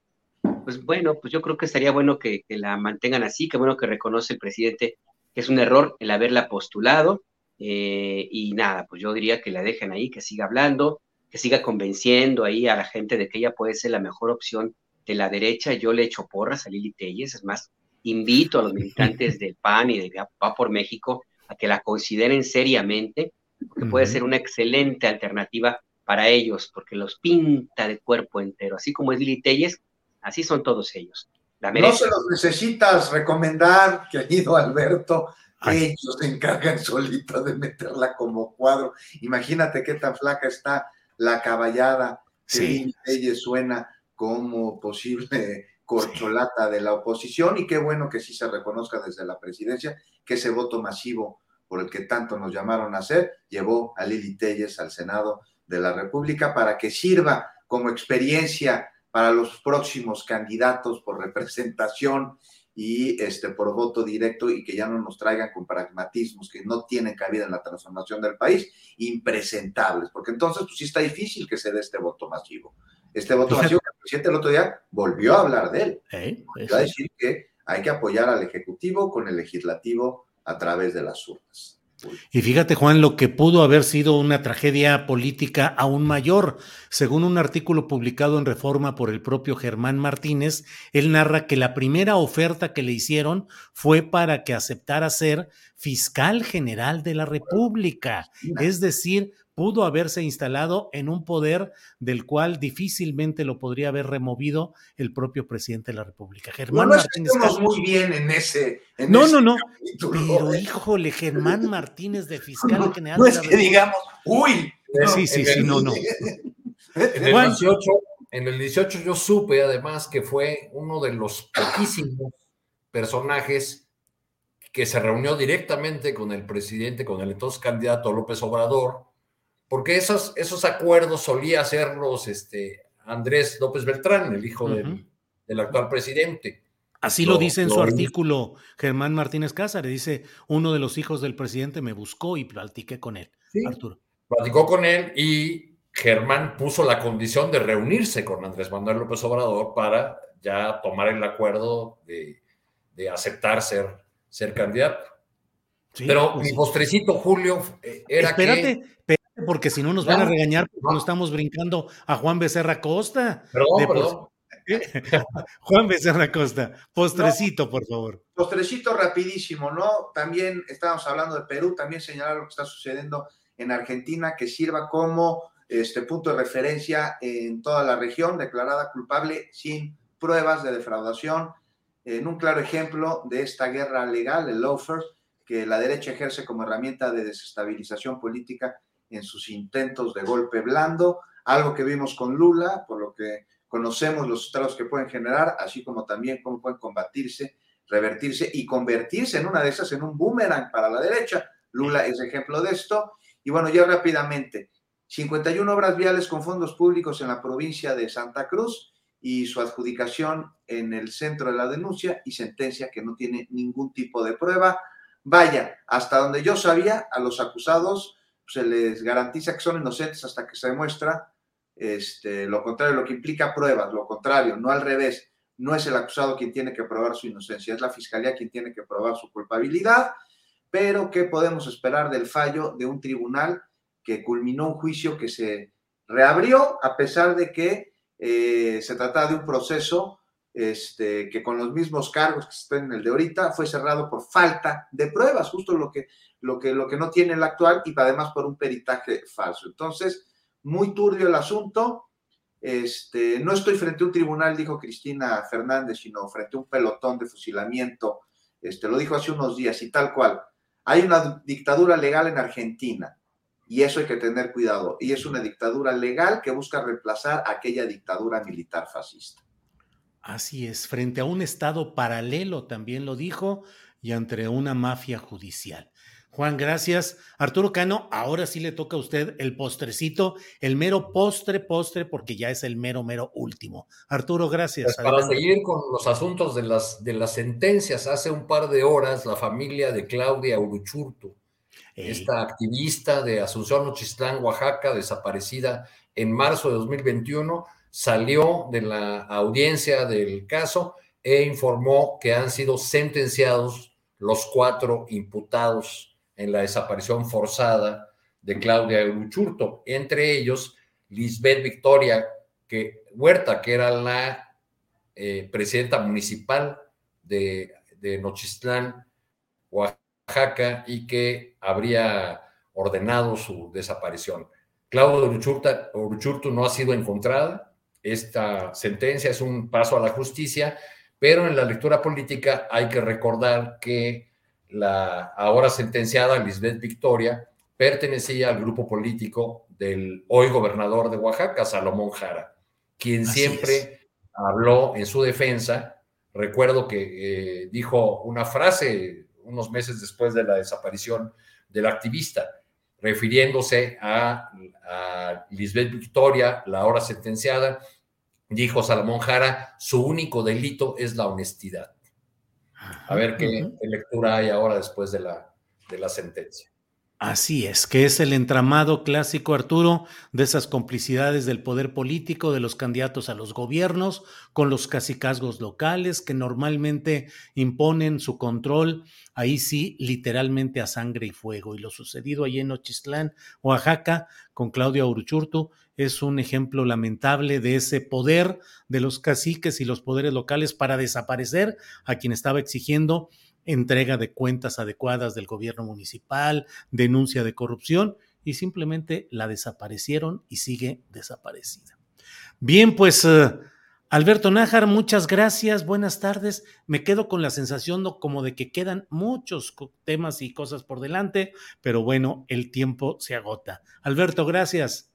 pues bueno, pues yo creo que estaría bueno que, la mantengan así, que bueno que reconoce el presidente que es un error el haberla postulado. Eh, y nada, pues yo diría que la dejen ahí, que siga hablando, que siga convenciendo ahí a la gente de que ella puede ser la mejor opción de la derecha. Yo le echo porras a Lili Telles, es más, invito a los militantes <laughs> del PAN y de Va por México a que la consideren seriamente, porque puede ser una excelente alternativa para ellos, porque los pinta de cuerpo entero, así como es Lili Telles, Así son todos ellos. No se los necesitas recomendar, querido Alberto, ellos se encargan solitos de meterla como cuadro. Imagínate qué tan flaca está la caballada que ella suena como posible corcholata de la oposición y qué bueno que sí se reconozca desde la presidencia que ese voto masivo por el que tanto nos llamaron a hacer llevó a Lili Telles al Senado de la República para que sirva como experiencia para los próximos candidatos por representación y este, por voto directo y que ya no nos traigan con pragmatismos que no tienen cabida en la transformación del país, impresentables, porque entonces pues sí está difícil que se dé este voto masivo. Este voto masivo que el presidente el otro día volvió a hablar de él. ¿Eh? a decir que hay que apoyar al Ejecutivo con el Legislativo a través de las urnas. Y fíjate, Juan, lo que pudo haber sido una tragedia política aún mayor. Según un artículo publicado en Reforma por el propio Germán Martínez, él narra que la primera oferta que le hicieron fue para que aceptara ser fiscal general de la República. Es decir, pudo haberse instalado en un poder del cual difícilmente lo podría haber removido el propio presidente de la República. Germán Martínez. Muy bien en ese. no, no, no. Pero híjole, Germán Martínez de fiscal general. No es que digamos, uy. sí, sí, sí, no, no. <laughs> En el, 18, en el 18 yo supe además que fue uno de los poquísimos personajes que se reunió directamente con el presidente, con el entonces candidato López Obrador, porque esos, esos acuerdos solía hacerlos este, Andrés López Beltrán, el hijo del, actual presidente. Así lo, dice en su artículo Germán Martínez Cázares, dice, uno de los hijos del presidente me buscó y platiqué con él, Arturo. Platicó con él y Germán puso la condición de reunirse con Andrés Manuel López Obrador para ya tomar el acuerdo de, aceptar ser, ser candidato. Pero pues mi postrecito, Julio, eh, era Espérate, porque si no nos van a regañar porque no estamos brincando a Juan Becerra Costa. <laughs> Juan Becerra Costa, postrecito, por favor. Postrecito rapidísimo, ¿no? También estábamos hablando de Perú, también señalar lo que está sucediendo en Argentina, que sirva como este punto de referencia en toda la región, declarada culpable sin pruebas de defraudación, en un claro ejemplo de esta guerra legal, el lawfare, que la derecha ejerce como herramienta de desestabilización política en sus intentos de golpe blando, algo que vimos con Lula, por lo que conocemos los estragos que pueden generar, así como también cómo pueden combatirse, revertirse y convertirse en una de esas en un boomerang para la derecha. Lula es ejemplo de esto. Y bueno, ya rápidamente, 51 obras viales con fondos públicos en la provincia de Santa Cruz y su adjudicación en el centro de la denuncia y sentencia que no tiene ningún tipo de prueba. Vaya, hasta donde yo sabía, a los acusados se les garantiza que son inocentes hasta que se demuestra este, lo contrario, lo que implica pruebas, lo contrario, no al revés. No es el acusado quien tiene que probar su inocencia, es la fiscalía quien tiene que probar su culpabilidad. Pero, ¿qué podemos esperar del fallo de un tribunal que culminó un juicio que se reabrió a pesar de que eh, se trataba de un proceso este, que con los mismos cargos que están en el de ahorita fue cerrado por falta de pruebas, justo lo que, lo que, lo que no tiene el actual y además por un peritaje falso. Entonces, muy turbio el asunto. Este, no estoy frente a un tribunal, dijo Cristina Fernández, sino frente a un pelotón de fusilamiento. Este, lo dijo hace unos días y tal cual. Hay una dictadura legal en Argentina y eso hay que tener cuidado. Y es una dictadura legal que busca reemplazar aquella dictadura militar fascista. Así es, frente a un Estado paralelo, también lo dijo, y entre una mafia judicial. Juan, gracias. Arturo Cano, ahora sí le toca a usted el postrecito, el mero postre, postre, porque ya es el mero, mero último. Arturo, gracias. Pues para seguir con los asuntos de las, de las sentencias, hace un par de horas la familia de Claudia Uruchurtu, esta activista de Asunción Ochistlán, Oaxaca, desaparecida en marzo de 2021, salió de la audiencia del caso e informó que han sido sentenciados los cuatro imputados en la desaparición forzada de Claudia Uruchurto, entre ellos Lisbeth Victoria que, Huerta, que era la eh, presidenta municipal de, de Nochistlán, Oaxaca, y que habría ordenado su desaparición. Claudia Uruchurto no ha sido encontrada. Esta sentencia es un paso a la justicia, pero en la lectura política hay que recordar que la ahora sentenciada Lisbeth Victoria pertenecía al grupo político del hoy gobernador de Oaxaca, Salomón Jara, quien siempre habló en su defensa. Recuerdo que eh, dijo una frase unos meses después de la desaparición del activista, refiriéndose a, a Lisbeth Victoria, la ahora sentenciada, dijo Salomón Jara, su único delito es la honestidad. A ver qué, lectura hay ahora después de la, de la sentencia. Así es, que es el entramado clásico, Arturo, de esas complicidades del poder político, de los candidatos a los gobiernos, con los cacicazgos locales que normalmente imponen su control, ahí sí, literalmente a sangre y fuego. Y lo sucedido allí en Ochistlán, Oaxaca, con Claudia Uruchurtu, es un ejemplo lamentable de ese poder de los caciques y los poderes locales para desaparecer a quien estaba exigiendo entrega de cuentas adecuadas del gobierno municipal, denuncia de corrupción y simplemente la desaparecieron y sigue desaparecida. Bien, pues eh, Alberto Nájar, muchas gracias, buenas tardes. Me quedo con la sensación como de que quedan muchos temas y cosas por delante, pero bueno, el tiempo se agota. Alberto, gracias.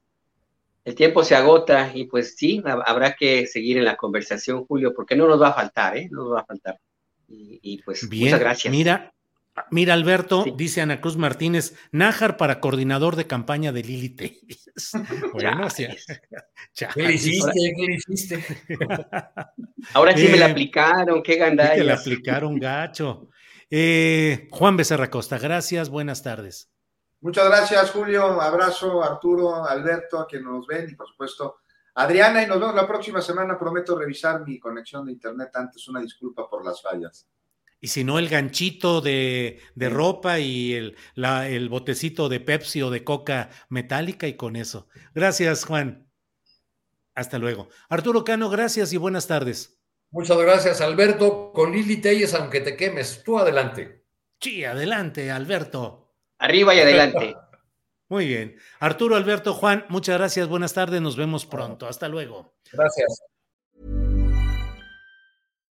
El tiempo se agota y pues sí, habrá que seguir en la conversación, Julio, porque no nos va a faltar, ¿eh? No nos va a faltar. Y, pues muchas gracias. Mira, mira Alberto, dice Ana Cruz Martínez, Nájar para coordinador de campaña de Lili Telles. <laughs> bueno, <laughs> ¿Qué le hiciste? ¿Qué le hiciste? <laughs> Ahora sí me la eh, aplicaron, qué gandallas. Que la aplicaron gacho. Eh, Juan Becerra Costa, gracias, buenas tardes. Muchas gracias, Julio. Abrazo, Arturo, Alberto, a quienes nos ven y por supuesto Adriana, y nos vemos la próxima semana. Prometo revisar mi conexión de internet antes. Una disculpa por las fallas. Y si no, el ganchito de, ropa y el, el botecito de Pepsi o de Coca metálica y con eso. Gracias, Juan. Hasta luego. Arturo Cano, gracias y buenas tardes. Muchas gracias, Alberto. Con Lili Telles, aunque te quemes, tú adelante. Sí, adelante, Alberto. Arriba y adelante. <laughs> Muy bien. Arturo, Alberto, Juan, muchas gracias. Buenas tardes. Nos vemos pronto. Hasta luego. Gracias.